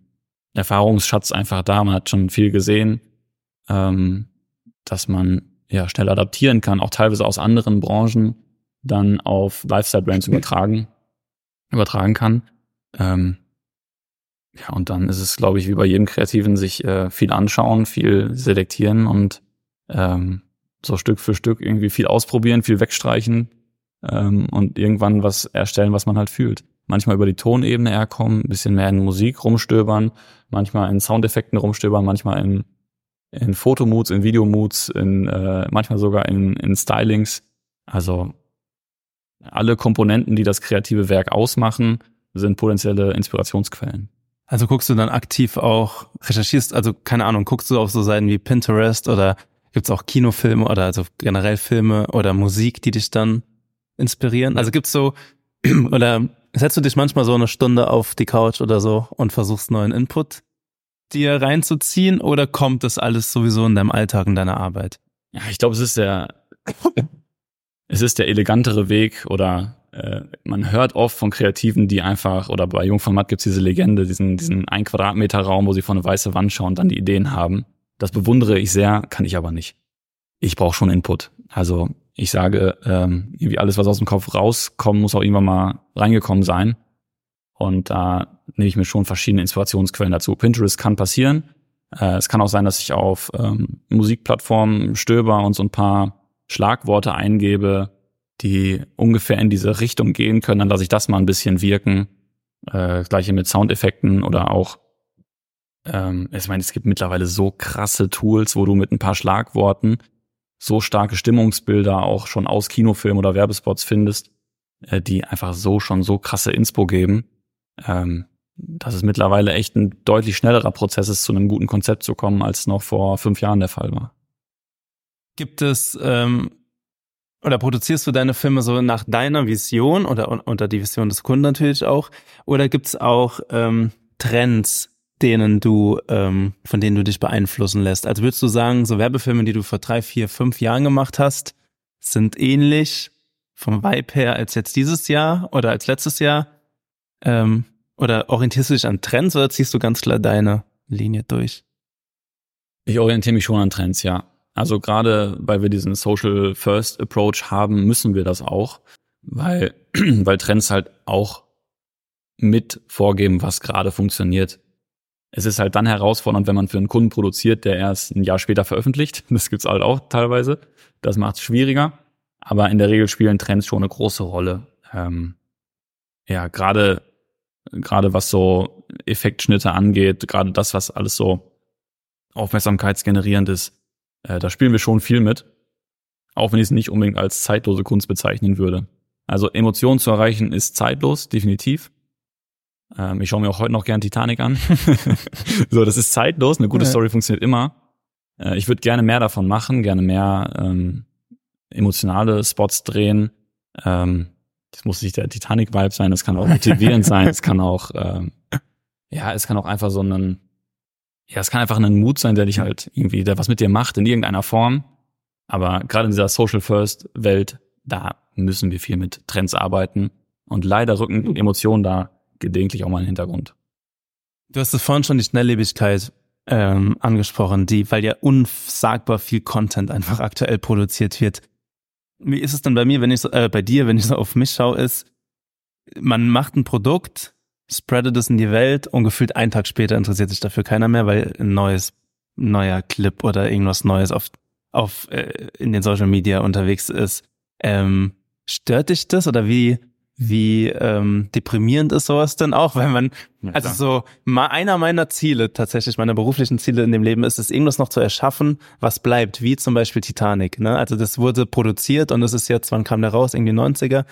Erfahrungsschatz einfach da. Man hat schon viel gesehen, ähm, dass man ja schnell adaptieren kann, auch teilweise aus anderen Branchen dann auf Lifestyle-Brands übertragen, übertragen kann. Ähm, ja, und dann ist es, glaube ich, wie bei jedem Kreativen, sich äh, viel anschauen, viel selektieren und ähm, so Stück für Stück irgendwie viel ausprobieren, viel wegstreichen ähm, und irgendwann was erstellen, was man halt fühlt. Manchmal über die Tonebene herkommen, ein bisschen mehr in Musik rumstöbern, manchmal in Soundeffekten rumstöbern, manchmal in, in Fotomoods, in Videomoods, in, äh, manchmal sogar in, in Stylings. Also alle Komponenten, die das kreative Werk ausmachen, sind potenzielle Inspirationsquellen. Also guckst du dann aktiv auch, recherchierst, also keine Ahnung, guckst du auf so Seiten wie Pinterest oder Gibt es auch Kinofilme oder also generell Filme oder Musik, die dich dann inspirieren? Also gibt's so, oder setzt du dich manchmal so eine Stunde auf die Couch oder so und versuchst neuen Input dir reinzuziehen oder kommt das alles sowieso in deinem Alltag, in deiner Arbeit? Ja, ich glaube, es ist der, es ist der elegantere Weg oder äh, man hört oft von Kreativen, die einfach, oder bei Jungformat gibt's diese Legende, diesen, diesen ein Quadratmeter Raum, wo sie vor eine weiße Wand schauen und dann die Ideen haben. Das bewundere ich sehr, kann ich aber nicht. Ich brauche schon Input. Also ich sage, ähm, irgendwie alles, was aus dem Kopf rauskommt, muss auch irgendwann mal reingekommen sein. Und da nehme ich mir schon verschiedene Inspirationsquellen dazu. Pinterest kann passieren. Äh, es kann auch sein, dass ich auf ähm, Musikplattformen stöber und so ein paar Schlagworte eingebe, die ungefähr in diese Richtung gehen können. Dann lasse ich das mal ein bisschen wirken. Äh, gleiche mit Soundeffekten oder auch ähm, ich meine, es gibt mittlerweile so krasse Tools, wo du mit ein paar Schlagworten so starke Stimmungsbilder auch schon aus Kinofilmen oder Werbespots findest, äh, die einfach so schon so krasse Inspo geben, ähm, dass es mittlerweile echt ein deutlich schnellerer Prozess ist, zu einem guten Konzept zu kommen, als noch vor fünf Jahren der Fall war. Gibt es ähm, oder produzierst du deine Filme so nach deiner Vision oder unter die Vision des Kunden natürlich auch? Oder gibt es auch ähm, Trends, denen du, ähm, von denen du dich beeinflussen lässt? Also würdest du sagen, so Werbefilme, die du vor drei, vier, fünf Jahren gemacht hast, sind ähnlich vom Vibe her als jetzt dieses Jahr oder als letztes Jahr? Ähm, oder orientierst du dich an Trends oder ziehst du ganz klar deine Linie durch? Ich orientiere mich schon an Trends, ja. Also gerade weil wir diesen Social First Approach haben, müssen wir das auch, weil, weil Trends halt auch mit vorgeben, was gerade funktioniert es ist halt dann herausfordernd, wenn man für einen Kunden produziert, der erst ein Jahr später veröffentlicht. Das gibt's halt auch teilweise. Das macht es schwieriger. Aber in der Regel spielen Trends schon eine große Rolle. Ähm, ja, gerade gerade was so Effektschnitte angeht, gerade das, was alles so aufmerksamkeitsgenerierend ist, äh, da spielen wir schon viel mit. Auch wenn ich es nicht unbedingt als zeitlose Kunst bezeichnen würde. Also Emotionen zu erreichen ist zeitlos, definitiv. Ähm, ich schaue mir auch heute noch gern Titanic an. so, das ist zeitlos. Eine gute ja. Story funktioniert immer. Äh, ich würde gerne mehr davon machen, gerne mehr ähm, emotionale Spots drehen. Ähm, das muss nicht der Titanic-Vibe sein, das kann auch motivierend sein, es kann auch, ähm, ja, es kann auch einfach so ein, ja, es kann einfach ein Mut sein, der dich halt irgendwie, der was mit dir macht in irgendeiner Form. Aber gerade in dieser Social First Welt, da müssen wir viel mit Trends arbeiten. Und leider rücken Emotionen da gelegentlich auch mal in den Hintergrund. Du hast es vorhin schon die Schnelllebigkeit ähm, angesprochen, die, weil ja unsagbar viel Content einfach aktuell produziert wird. Wie ist es denn bei mir, wenn ich so, äh, bei dir, wenn ich so auf mich schaue, ist, man macht ein Produkt, spreadet es in die Welt und gefühlt einen Tag später interessiert sich dafür keiner mehr, weil ein neues, neuer Clip oder irgendwas Neues auf, auf äh, in den Social Media unterwegs ist. Ähm, stört dich das oder wie wie ähm, deprimierend ist sowas denn auch, wenn man, also so, mal einer meiner Ziele, tatsächlich meiner beruflichen Ziele in dem Leben ist es, irgendwas noch zu erschaffen, was bleibt, wie zum Beispiel Titanic. Ne? Also das wurde produziert und es ist jetzt, wann kam der raus? Irgendwie 90er.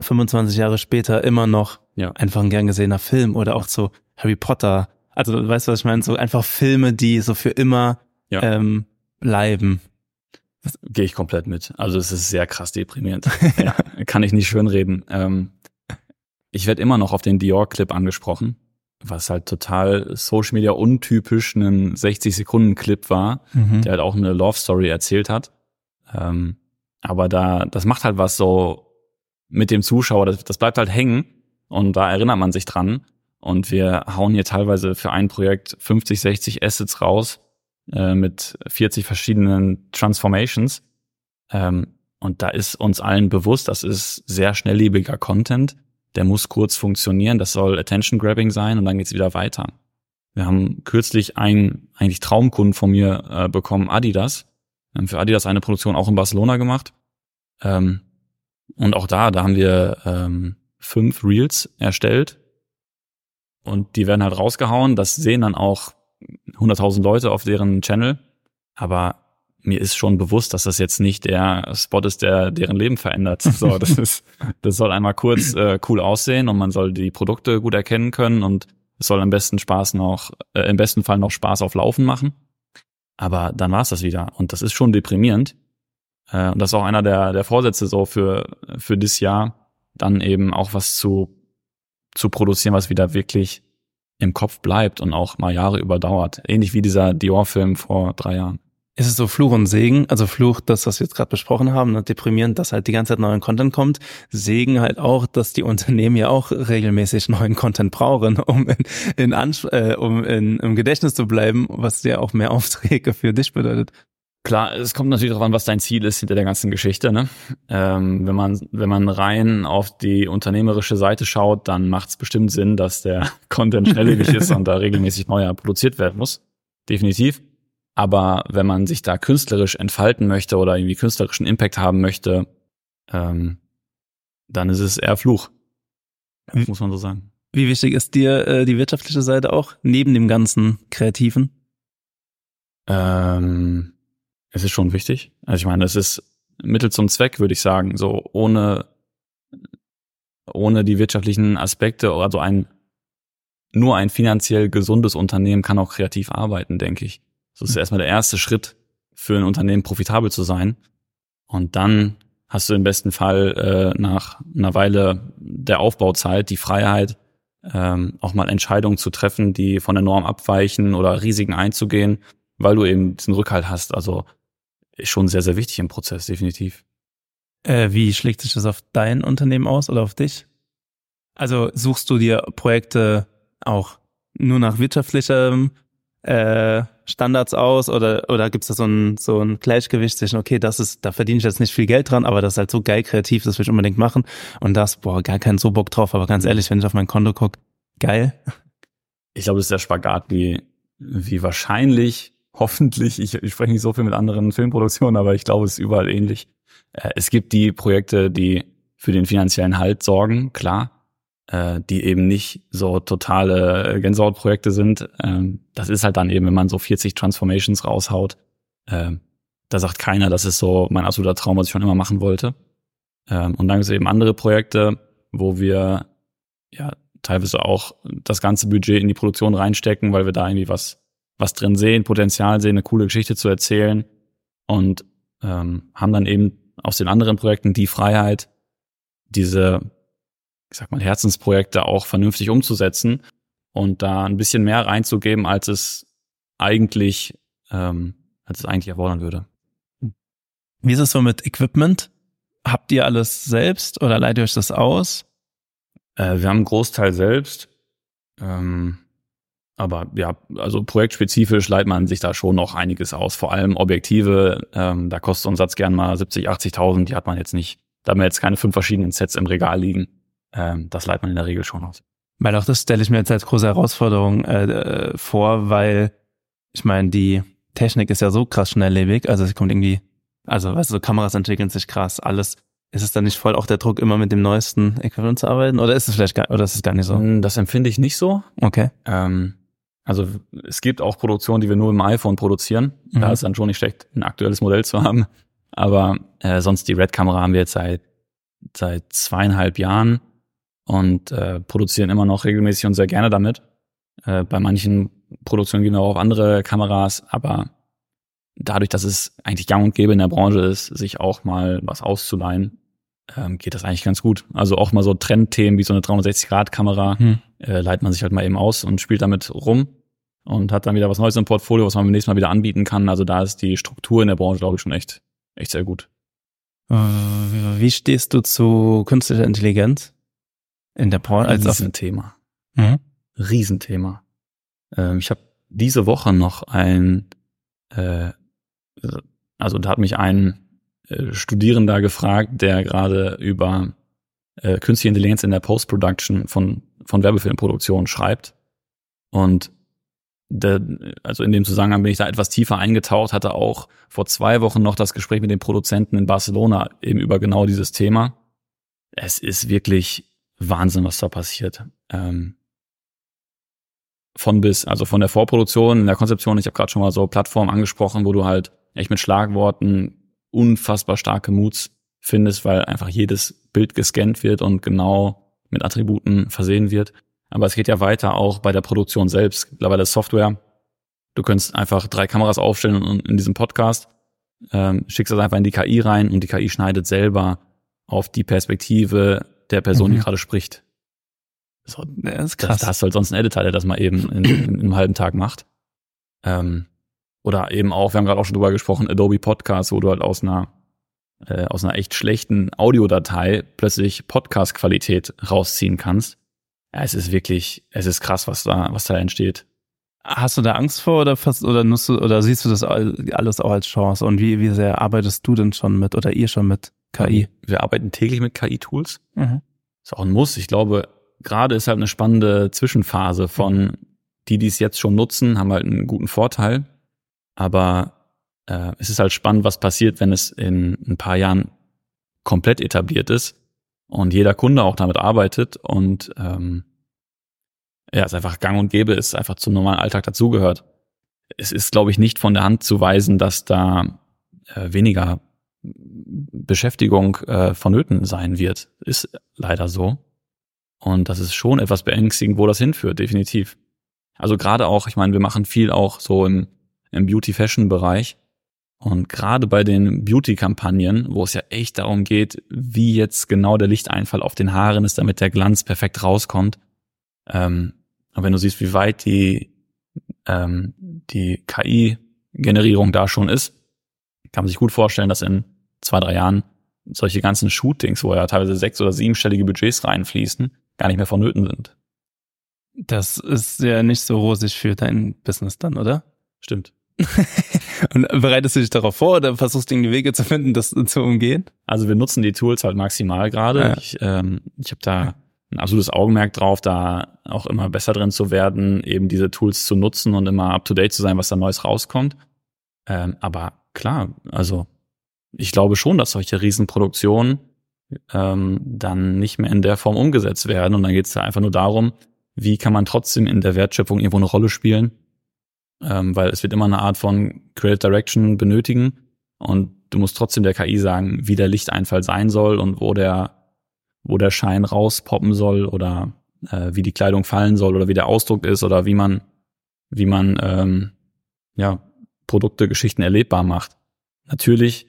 25 Jahre später immer noch ja. einfach ein gern gesehener Film oder auch so Harry Potter. Also weißt du, was ich meine? So einfach Filme, die so für immer ja. ähm, bleiben. Gehe ich komplett mit. Also es ist sehr krass deprimierend. ja, kann ich nicht schönreden. Ähm, ich werde immer noch auf den Dior-Clip angesprochen, was halt total Social Media untypisch ein 60-Sekunden-Clip war, mhm. der halt auch eine Love-Story erzählt hat. Ähm, aber da, das macht halt was so mit dem Zuschauer, das, das bleibt halt hängen und da erinnert man sich dran. Und wir hauen hier teilweise für ein Projekt 50, 60 Assets raus, äh, mit 40 verschiedenen Transformations. Ähm, und da ist uns allen bewusst, das ist sehr schnelllebiger Content. Der muss kurz funktionieren, das soll Attention Grabbing sein und dann geht's wieder weiter. Wir haben kürzlich einen eigentlich Traumkunden von mir äh, bekommen, Adidas. Wir haben für Adidas eine Produktion auch in Barcelona gemacht. Ähm, und auch da, da haben wir ähm, fünf Reels erstellt. Und die werden halt rausgehauen. Das sehen dann auch 100.000 Leute auf deren Channel, aber mir ist schon bewusst, dass das jetzt nicht der Spot ist, der deren Leben verändert. So, das ist, das soll einmal kurz äh, cool aussehen und man soll die Produkte gut erkennen können und es soll am besten Spaß noch, äh, im besten Fall noch Spaß auf Laufen machen. Aber dann war es das wieder und das ist schon deprimierend. Äh, und das ist auch einer der, der Vorsätze so für für das Jahr, dann eben auch was zu zu produzieren, was wieder wirklich im Kopf bleibt und auch mal Jahre überdauert. Ähnlich wie dieser Dior-Film vor drei Jahren. Ist es so Fluch und Segen? Also Fluch, das, was wir jetzt gerade besprochen haben, ne, deprimierend, dass halt die ganze Zeit neuen Content kommt. Segen halt auch, dass die Unternehmen ja auch regelmäßig neuen Content brauchen, um in, in, Ans äh, um in, im Gedächtnis zu bleiben, was ja auch mehr Aufträge für dich bedeutet. Klar, es kommt natürlich darauf an, was dein Ziel ist hinter der ganzen Geschichte. Ne? Ähm, wenn man wenn man rein auf die unternehmerische Seite schaut, dann macht es bestimmt Sinn, dass der Content schnelllebig ist und da regelmäßig neuer produziert werden muss. Definitiv. Aber wenn man sich da künstlerisch entfalten möchte oder irgendwie künstlerischen Impact haben möchte, ähm, dann ist es eher Fluch. Das muss man so sagen. Wie wichtig ist dir äh, die wirtschaftliche Seite auch, neben dem ganzen Kreativen? Ähm, es ist schon wichtig. Also ich meine, es ist Mittel zum Zweck, würde ich sagen. So ohne, ohne die wirtschaftlichen Aspekte, also ein, nur ein finanziell gesundes Unternehmen kann auch kreativ arbeiten, denke ich. Das ist erstmal der erste Schritt für ein Unternehmen profitabel zu sein. Und dann hast du im besten Fall äh, nach einer Weile der Aufbauzeit die Freiheit, ähm, auch mal Entscheidungen zu treffen, die von der Norm abweichen oder Risiken einzugehen, weil du eben diesen Rückhalt hast. Also ist schon sehr, sehr wichtig im Prozess, definitiv. Äh, wie schlägt sich das auf dein Unternehmen aus oder auf dich? Also suchst du dir Projekte auch nur nach wirtschaftlichem äh, Standards aus oder oder gibt es da so ein so ein Gleichgewicht zwischen okay das ist da verdiene ich jetzt nicht viel Geld dran aber das ist halt so geil kreativ das will ich unbedingt machen und das boah gar keinen so Bock drauf aber ganz ehrlich wenn ich auf mein Konto gucke geil ich glaube das ist der Spagat wie wie wahrscheinlich hoffentlich ich, ich spreche nicht so viel mit anderen Filmproduktionen aber ich glaube es ist überall ähnlich äh, es gibt die Projekte die für den finanziellen Halt sorgen klar äh, die eben nicht so totale Gänsehautprojekte sind. Ähm, das ist halt dann eben, wenn man so 40 Transformations raushaut. Ähm, da sagt keiner, das ist so mein absoluter Traum, was ich schon immer machen wollte. Ähm, und dann gibt es eben andere Projekte, wo wir ja teilweise auch das ganze Budget in die Produktion reinstecken, weil wir da irgendwie was, was drin sehen, Potenzial sehen, eine coole Geschichte zu erzählen und ähm, haben dann eben aus den anderen Projekten die Freiheit, diese ich sag mal, Herzensprojekte auch vernünftig umzusetzen und da ein bisschen mehr reinzugeben, als es eigentlich, ähm, als es eigentlich erfordern würde. Wie ist es so mit Equipment? Habt ihr alles selbst oder leitet ihr euch das aus? Äh, wir haben einen Großteil selbst. Ähm, aber ja, also projektspezifisch leitet man sich da schon noch einiges aus. Vor allem Objektive, ähm, da kostet so ein Satz gern mal 70, 80.000. Die hat man jetzt nicht, da haben wir jetzt keine fünf verschiedenen Sets im Regal liegen. Ähm, das leitet man in der Regel schon aus. Weil auch das stelle ich mir jetzt als große Herausforderung äh, vor, weil ich meine, die Technik ist ja so krass schnelllebig, also es kommt irgendwie, also weißt du, so Kameras entwickeln sich krass, alles. Ist es dann nicht voll auch der Druck, immer mit dem neuesten Equipment zu arbeiten? Oder ist es vielleicht gar, oder ist es gar nicht so? Hm, das empfinde ich nicht so. Okay. Ähm, also es gibt auch Produktionen, die wir nur im iPhone produzieren. Mhm. Da ist dann schon nicht schlecht, ein aktuelles Modell zu haben. Aber äh, sonst die Red-Kamera haben wir jetzt seit seit zweieinhalb Jahren und äh, produzieren immer noch regelmäßig und sehr gerne damit. Äh, bei manchen Produktionen gehen wir auch auf andere Kameras, aber dadurch, dass es eigentlich gang und gäbe in der Branche ist, sich auch mal was auszuleihen, ähm, geht das eigentlich ganz gut. Also auch mal so Trendthemen wie so eine 360-Grad-Kamera hm. äh, leitet man sich halt mal eben aus und spielt damit rum und hat dann wieder was Neues im Portfolio, was man beim nächsten Mal wieder anbieten kann. Also da ist die Struktur in der Branche, glaube ich, schon echt, echt sehr gut. Äh, wie stehst du zu künstlicher Intelligenz? in der Branche als Riesenthema. Mhm. Riesenthema. Ähm, ich habe diese Woche noch ein, äh, also da hat mich ein äh, Studierender gefragt, der gerade über äh, künstliche Intelligenz in der Post-Production von, von Werbefilmproduktion schreibt. Und der, also in dem Zusammenhang bin ich da etwas tiefer eingetaucht, hatte auch vor zwei Wochen noch das Gespräch mit den Produzenten in Barcelona eben über genau dieses Thema. Es ist wirklich Wahnsinn, was da passiert. Ähm, von bis, also von der Vorproduktion, in der Konzeption, ich habe gerade schon mal so Plattformen angesprochen, wo du halt echt mit Schlagworten unfassbar starke Moods findest, weil einfach jedes Bild gescannt wird und genau mit Attributen versehen wird. Aber es geht ja weiter auch bei der Produktion selbst. Mittlerweile Software. Du könntest einfach drei Kameras aufstellen und in diesem Podcast ähm, schickst das einfach in die KI rein und die KI schneidet selber auf die Perspektive der Person, mhm. die gerade spricht. So, das ist krass. Da hast du halt sonst einen Editor, der das mal eben in, in, in einem halben Tag macht. Ähm, oder eben auch, wir haben gerade auch schon drüber gesprochen, Adobe Podcast, wo du halt aus einer äh, aus einer echt schlechten Audiodatei plötzlich Podcast-Qualität rausziehen kannst. Ja, es ist wirklich, es ist krass, was da, was da entsteht. Hast du da Angst vor oder fast, oder nutzt du, oder siehst du das alles auch als Chance? Und wie, wie sehr arbeitest du denn schon mit oder ihr schon mit KI? Wir arbeiten täglich mit KI-Tools. Mhm. Ist auch ein Muss. Ich glaube, gerade ist halt eine spannende Zwischenphase von die, die es jetzt schon nutzen, haben halt einen guten Vorteil. Aber äh, es ist halt spannend, was passiert, wenn es in ein paar Jahren komplett etabliert ist und jeder Kunde auch damit arbeitet und ähm, ja, es einfach gang und gäbe ist, einfach zum normalen Alltag dazugehört. Es ist, glaube ich, nicht von der Hand zu weisen, dass da äh, weniger Beschäftigung äh, vonnöten sein wird. Ist leider so. Und das ist schon etwas beängstigend, wo das hinführt, definitiv. Also gerade auch, ich meine, wir machen viel auch so im, im Beauty-Fashion-Bereich. Und gerade bei den Beauty-Kampagnen, wo es ja echt darum geht, wie jetzt genau der Lichteinfall auf den Haaren ist, damit der Glanz perfekt rauskommt. Ähm, und wenn du siehst, wie weit die, ähm, die KI-Generierung da schon ist, kann man sich gut vorstellen, dass in zwei, drei Jahren solche ganzen Shootings, wo ja teilweise sechs- oder siebenstellige Budgets reinfließen, gar nicht mehr vonnöten sind. Das ist ja nicht so rosig für dein Business dann, oder? Stimmt. Und bereitest du dich darauf vor oder versuchst du Wege zu finden, das zu umgehen? Also wir nutzen die Tools halt maximal gerade. Ja. Ich, ähm, ich habe da ein absolutes Augenmerk drauf, da auch immer besser drin zu werden, eben diese Tools zu nutzen und immer up to date zu sein, was da Neues rauskommt. Ähm, aber klar, also ich glaube schon, dass solche Riesenproduktionen ähm, dann nicht mehr in der Form umgesetzt werden. Und dann geht es da einfach nur darum, wie kann man trotzdem in der Wertschöpfung irgendwo eine Rolle spielen ähm, weil es wird immer eine Art von Creative Direction benötigen und du musst trotzdem der KI sagen, wie der Lichteinfall sein soll und wo der, wo der Schein rauspoppen soll oder äh, wie die Kleidung fallen soll oder wie der Ausdruck ist oder wie man, wie man ähm, ja, Produkte, Geschichten erlebbar macht. Natürlich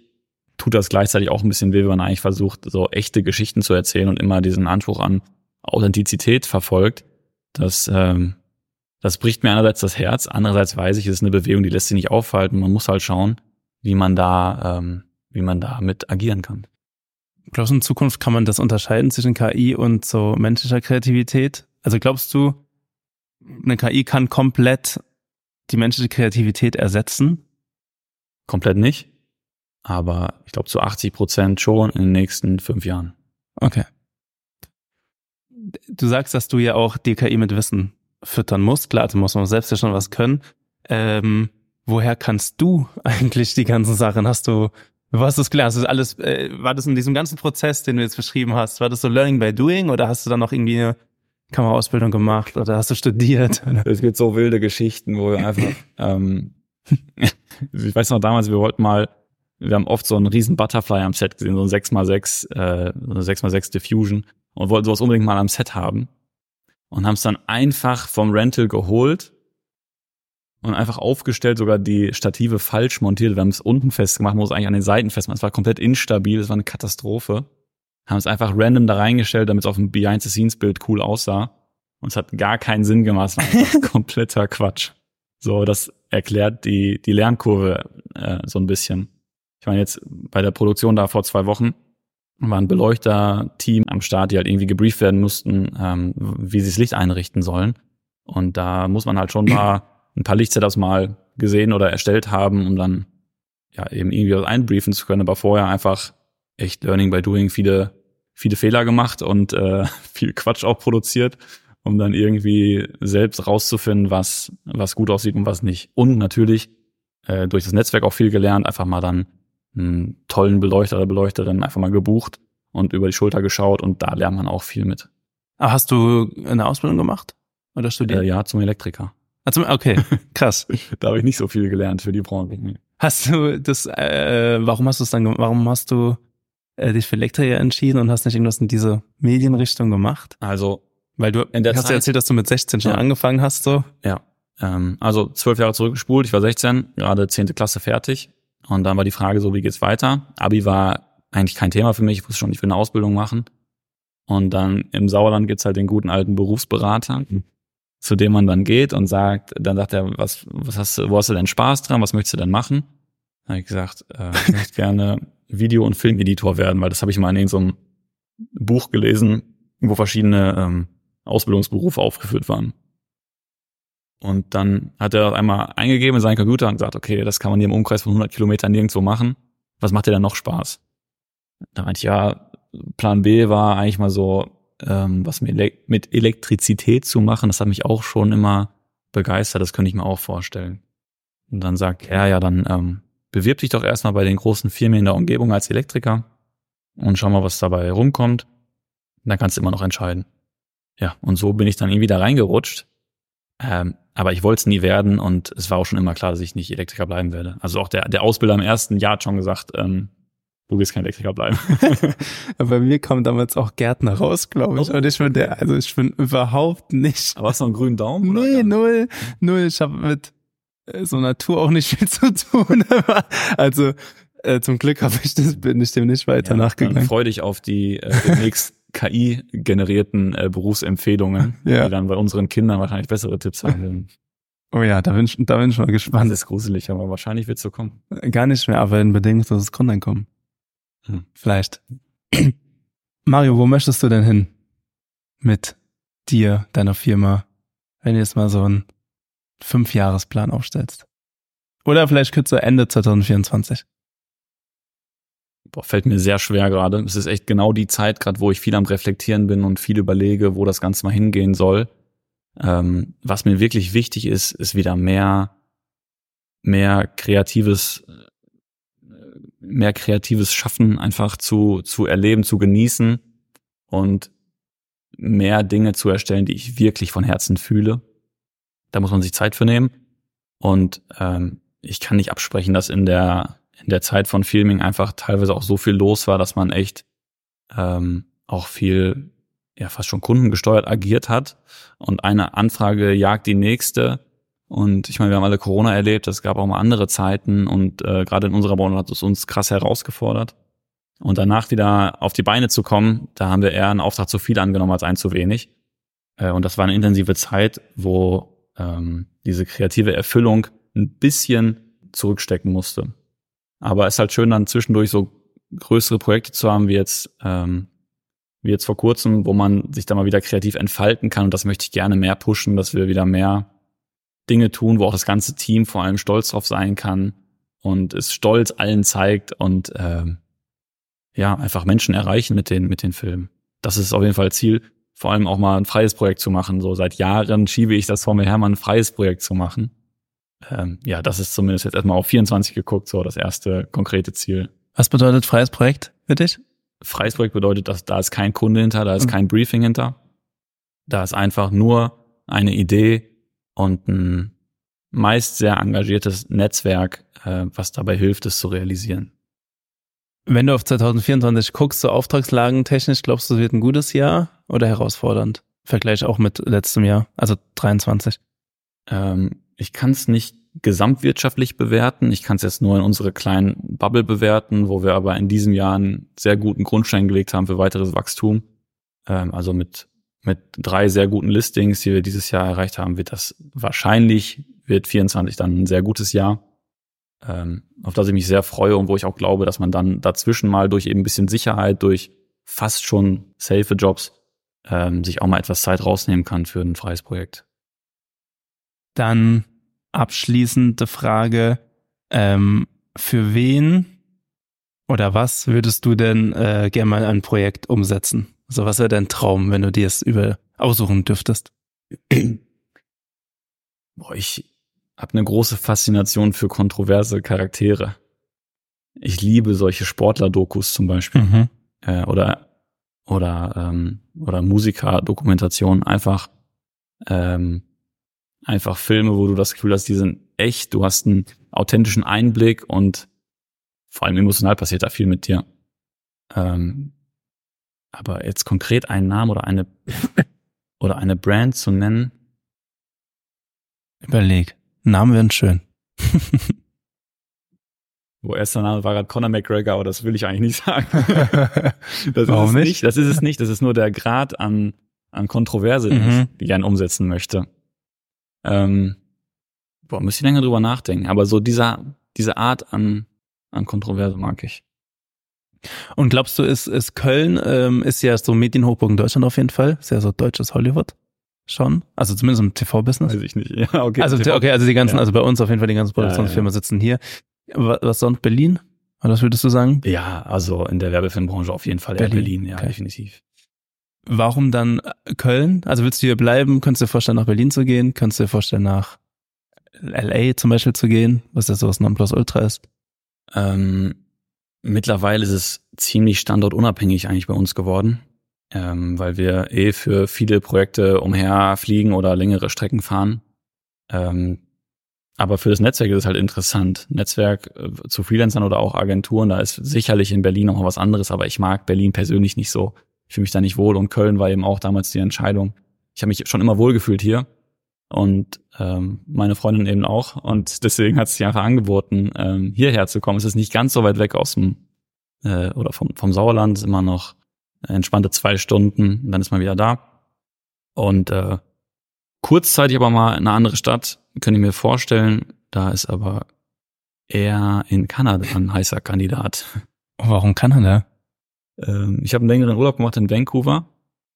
tut das gleichzeitig auch ein bisschen weh, wenn man eigentlich versucht, so echte Geschichten zu erzählen und immer diesen Anspruch an Authentizität verfolgt. Das ähm, das bricht mir einerseits das Herz, andererseits weiß ich, es ist eine Bewegung, die lässt sich nicht aufhalten. Man muss halt schauen, wie man da, ähm, wie man da mit agieren kann. Glaubst du, in Zukunft kann man das unterscheiden zwischen KI und so menschlicher Kreativität? Also glaubst du, eine KI kann komplett die menschliche Kreativität ersetzen? Komplett nicht. Aber ich glaube zu 80 Prozent schon in den nächsten fünf Jahren. Okay. Du sagst, dass du ja auch die KI mit Wissen füttern muss. Klar, du musst man selbst ja schon was können. Ähm, woher kannst du eigentlich die ganzen Sachen? Hast du, du es gelernt? Hast du alles, äh, war das in diesem ganzen Prozess, den du jetzt beschrieben hast, war das so Learning by Doing oder hast du dann noch irgendwie eine Kameraausbildung gemacht oder hast du studiert? Es gibt so wilde Geschichten, wo wir einfach, ähm, ich weiß noch damals, wir wollten mal, wir haben oft so einen riesen Butterfly am Set gesehen, so ein 6x6, äh, so eine 6x6 Diffusion und wollten sowas unbedingt mal am Set haben und haben es dann einfach vom Rental geholt und einfach aufgestellt, sogar die Stative falsch montiert. Wir haben es unten festgemacht, muss eigentlich an den Seiten festmachen. Es war komplett instabil, es war eine Katastrophe. Haben es einfach random da reingestellt, damit es auf dem Behind-the-Scenes-Bild cool aussah. Und es hat gar keinen Sinn gemacht, es war einfach kompletter Quatsch. So, das erklärt die, die Lernkurve äh, so ein bisschen. Ich meine, jetzt bei der Produktion da vor zwei Wochen, war ein Beleuchterteam am Start, die halt irgendwie gebrieft werden mussten, ähm, wie sie das Licht einrichten sollen. Und da muss man halt schon mal ein paar Lichtsetups mal gesehen oder erstellt haben, um dann ja eben irgendwie was einbriefen zu können, aber vorher einfach echt Learning by Doing viele, viele Fehler gemacht und äh, viel Quatsch auch produziert, um dann irgendwie selbst rauszufinden, was, was gut aussieht und was nicht. Und natürlich äh, durch das Netzwerk auch viel gelernt, einfach mal dann einen tollen Beleuchter oder Beleuchterin einfach mal gebucht und über die Schulter geschaut und da lernt man auch viel mit. Aber hast du eine Ausbildung gemacht oder studiert? Äh, ja, zum Elektriker. Ah, zum, okay, krass. da habe ich nicht so viel gelernt für die Branche. Hast du das, äh, warum hast du es dann, warum hast du äh, dich für Elektriker entschieden und hast nicht irgendwas in diese Medienrichtung gemacht? Also, weil du in der hast Zeit, erzählt, dass du mit 16 schon ja. angefangen hast, so? Ja. Ähm, also zwölf Jahre zurückgespult, ich war 16, gerade zehnte Klasse fertig und dann war die Frage so, wie geht's weiter? Abi war eigentlich kein Thema für mich. Ich wusste schon, ich will eine Ausbildung machen. Und dann im Sauerland gibt's halt den guten alten Berufsberater. zu dem man dann geht und sagt, dann sagt er, was, was hast du, wo hast du denn Spaß dran, was möchtest du denn machen? Dann habe ich gesagt, äh, ich möchte gerne Video- und Filmeditor werden, weil das habe ich mal in irgendeinem Buch gelesen, wo verschiedene ähm, Ausbildungsberufe aufgeführt waren. Und dann hat er einmal eingegeben in seinen Computer und gesagt, okay, das kann man hier im Umkreis von 100 Kilometern nirgendwo machen. Was macht dir dann noch Spaß? Da meinte ich, ja, Plan B war eigentlich mal so, ähm, was mit, Elektrizität zu machen. Das hat mich auch schon immer begeistert. Das könnte ich mir auch vorstellen. Und dann sagt er, ja, dann ähm, bewirb dich doch erstmal bei den großen Firmen in der Umgebung als Elektriker und schau mal, was dabei rumkommt. Dann kannst du immer noch entscheiden. Ja, und so bin ich dann irgendwie da reingerutscht. Ähm, aber ich wollte es nie werden und es war auch schon immer klar, dass ich nicht Elektriker bleiben werde. Also auch der, der Ausbilder im ersten Jahr hat schon gesagt, ähm, du willst kein Elektriker bleiben. Bei mir kam damals auch Gärtner raus, glaube ich. Oh. Und ich bin der, also ich bin überhaupt nicht. Aber hast du noch einen grünen Daumen? oder? Nee, null, null. Ich habe mit äh, so Natur auch nicht viel zu tun. Also äh, zum Glück habe ich das, bin ich dem nicht weiter Ja, nachgegangen. Dann freu dich auf die äh, demnächst KI-generierten äh, Berufsempfehlungen, Ja. die dann bei unseren Kindern wahrscheinlich bessere Tipps haben werden. Oh ja, da bin ich, da bin ich mal Das gespannt. ist gruselig, aber wahrscheinlich wird es so kommen. Gar nicht mehr, aber ein bedingungsloses Grundeinkommen. Hm. Vielleicht. Mario, wo möchtest du denn hin? Mit dir, deiner Firma, wenn du jetzt mal so einen Fünfjahresplan aufstellst. Oder vielleicht kürzer Ende 2024. Boah, fällt mir sehr schwer gerade. Es ist echt genau die Zeit gerade, wo ich viel am Reflektieren bin und viel überlege, wo das Ganze mal hingehen soll. Ähm, was mir wirklich wichtig ist, ist wieder mehr, mehr kreatives, äh, mehr kreatives Schaffen einfach zu, zu erleben, zu genießen und mehr Dinge zu erstellen, die ich wirklich von Herzen fühle. Da muss man sich Zeit für nehmen. Und ähm, ich kann nicht absprechen, dass in der in der Zeit von Filming einfach teilweise auch so viel los war, dass man echt ähm, auch viel, ja fast schon kundengesteuert agiert hat und eine Anfrage jagt die nächste. Und ich meine, wir haben alle Corona erlebt, es gab auch mal andere Zeiten und äh, gerade in unserer Branche hat es uns krass herausgefordert. Und danach wieder auf die Beine zu kommen, da haben wir eher einen Auftrag zu viel angenommen als ein zu wenig. Äh, und das war eine intensive Zeit, wo ähm, diese kreative Erfüllung ein bisschen zurückstecken musste. Aber es ist halt schön, dann zwischendurch so größere Projekte zu haben, wie jetzt, ähm, wie jetzt vor kurzem, wo man sich da mal wieder kreativ entfalten kann. Und das möchte ich gerne mehr pushen, dass wir wieder mehr Dinge tun, wo auch das ganze Team vor allem stolz drauf sein kann und es stolz allen zeigt und ähm, ja, einfach Menschen erreichen mit den, mit den Filmen. Das ist auf jeden Fall Ziel, vor allem auch mal ein freies Projekt zu machen. So seit Jahren schiebe ich das vor mir her, mal ein freies Projekt zu machen ähm, ja, das ist zumindest jetzt erstmal auf 24 geguckt, so das erste konkrete Ziel. Was bedeutet freies Projekt für dich? Freies Projekt bedeutet, dass da ist kein Kunde hinter, da ist Mhm. kein Briefing hinter. Da ist einfach nur eine Idee und ein meist sehr engagiertes Netzwerk, äh, was dabei hilft, es zu realisieren. Wenn du auf 2024 guckst, so Auftragslagen technisch, glaubst du, es wird ein gutes Jahr oder herausfordernd? Vergleich auch mit letztem Jahr, also 23. Ähm, ich kann es nicht gesamtwirtschaftlich bewerten. Ich kann es jetzt nur in unsere kleinen Bubble bewerten, wo wir aber in diesem Jahr einen sehr guten Grundstein gelegt haben für weiteres Wachstum. Ähm, also mit, mit drei sehr guten Listings, die wir dieses Jahr erreicht haben, wird das wahrscheinlich, wird 24 dann ein sehr gutes Jahr, ähm, auf das ich mich sehr freue und wo ich auch glaube, dass man dann dazwischen mal durch eben ein bisschen Sicherheit, durch fast schon safe Jobs, ähm, sich auch mal etwas Zeit rausnehmen kann für ein freies Projekt. Dann abschließende Frage, ähm, für wen oder was würdest du denn äh, gerne mal ein Projekt umsetzen? Also was wäre dein Traum, wenn du dir es über aussuchen dürftest? Boah, ich habe eine große Faszination für kontroverse Charaktere. Ich liebe solche Sportler-Dokus zum Beispiel Mhm. äh, oder oder ähm, oder Musiker-Dokumentationen. Einfach ähm, einfach Filme, wo du das Gefühl hast, die sind echt. Du hast einen authentischen Einblick und vor allem emotional passiert da viel mit dir. Ähm, aber jetzt konkret einen Namen oder eine oder eine Brand zu nennen, Überleg. Namen wären schön. Wo erster Name war gerade Conor McGregor, aber das will ich eigentlich nicht sagen. Das Warum ist es nicht? Das ist es nicht. Das ist nur der Grad an, an Kontroverse, den Mhm. ich gern umsetzen möchte. Ähm, boah, müsste ich länger drüber nachdenken. Aber so dieser, diese Art an, an Kontroverse mag ich. Und glaubst du, ist, ist Köln, ähm, ist ja so Medienhochburg in Deutschland auf jeden Fall, ist ja so deutsches Hollywood schon, also zumindest im TV-Business. Weiß ich nicht. Ja, okay. Also okay, also die ganzen, Ja. also bei uns auf jeden Fall die ganzen Produktionsfirmen sitzen hier. Was, was sonst Berlin? Oder was würdest du sagen? Ja, also in der Werbefilmbranche auf jeden Fall Berlin, Berlin, ja, okay. definitiv. Warum dann Köln? Also willst du hier bleiben? Könntest du dir vorstellen, nach Berlin zu gehen? Könntest du dir vorstellen, nach LA zum Beispiel zu gehen? Was ja so was Nonplusultra ist? Ähm, mittlerweile ist es ziemlich standortunabhängig eigentlich bei uns geworden, ähm, weil wir eh für viele Projekte umherfliegen oder längere Strecken fahren. Ähm, aber für das Netzwerk ist es halt interessant. Netzwerk äh, zu Freelancern oder auch Agenturen, da ist sicherlich in Berlin noch mal was anderes, aber ich mag Berlin persönlich nicht so. Ich fühle mich da nicht wohl und Köln war eben auch damals die Entscheidung. Ich habe mich schon immer wohlgefühlt hier und ähm, meine Freundin eben auch und deswegen hat es sich einfach angeboten, ähm, hierher zu kommen. Es ist nicht ganz so weit weg aus dem äh, oder vom, vom Sauerland, ist immer noch entspannte zwei Stunden und dann ist man wieder da. Und äh, kurzzeitig aber mal in eine andere Stadt, könnte ich mir vorstellen, da ist aber eher in Kanada ein heißer Kandidat. Warum Kanada? Ähm, ich habe einen längeren Urlaub gemacht in Vancouver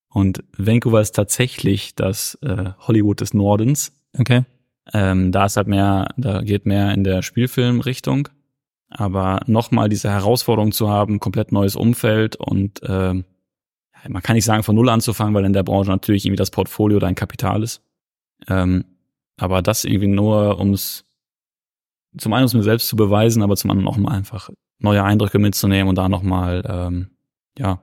und Vancouver ist tatsächlich das äh, Hollywood des Nordens. Okay. Ähm, da ist halt mehr, da geht mehr in der Spielfilmrichtung. Aber nochmal diese Herausforderung zu haben, komplett neues Umfeld und ähm, man kann nicht sagen, von null anzufangen, weil in der Branche natürlich irgendwie das Portfolio dein Kapital ist. Ähm, aber das irgendwie nur, ums zum einen, um es mir selbst zu beweisen, aber zum anderen auch mal einfach neue Eindrücke mitzunehmen und da nochmal, ähm, ja,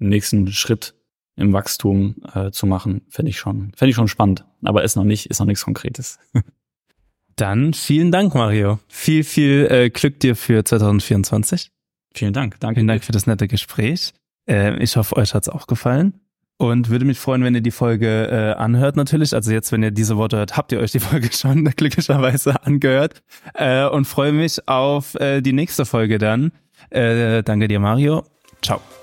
einen nächsten Schritt im Wachstum äh, zu machen, fände ich schon, fände ich schon spannend. Aber ist noch nicht, ist noch nichts Konkretes. Dann vielen Dank, Mario. Viel, viel äh, Glück dir für 2024. Vielen Dank. Danke. Vielen Dank für das nette Gespräch. Äh, ich hoffe, euch hat's auch gefallen. Und würde mich freuen, wenn ihr die Folge äh, anhört natürlich. Also jetzt, wenn ihr diese Worte hört, habt ihr euch die Folge schon glücklicherweise angehört. Äh, und freue mich auf äh, die nächste Folge dann. Äh, danke dir, Mario. Ciao.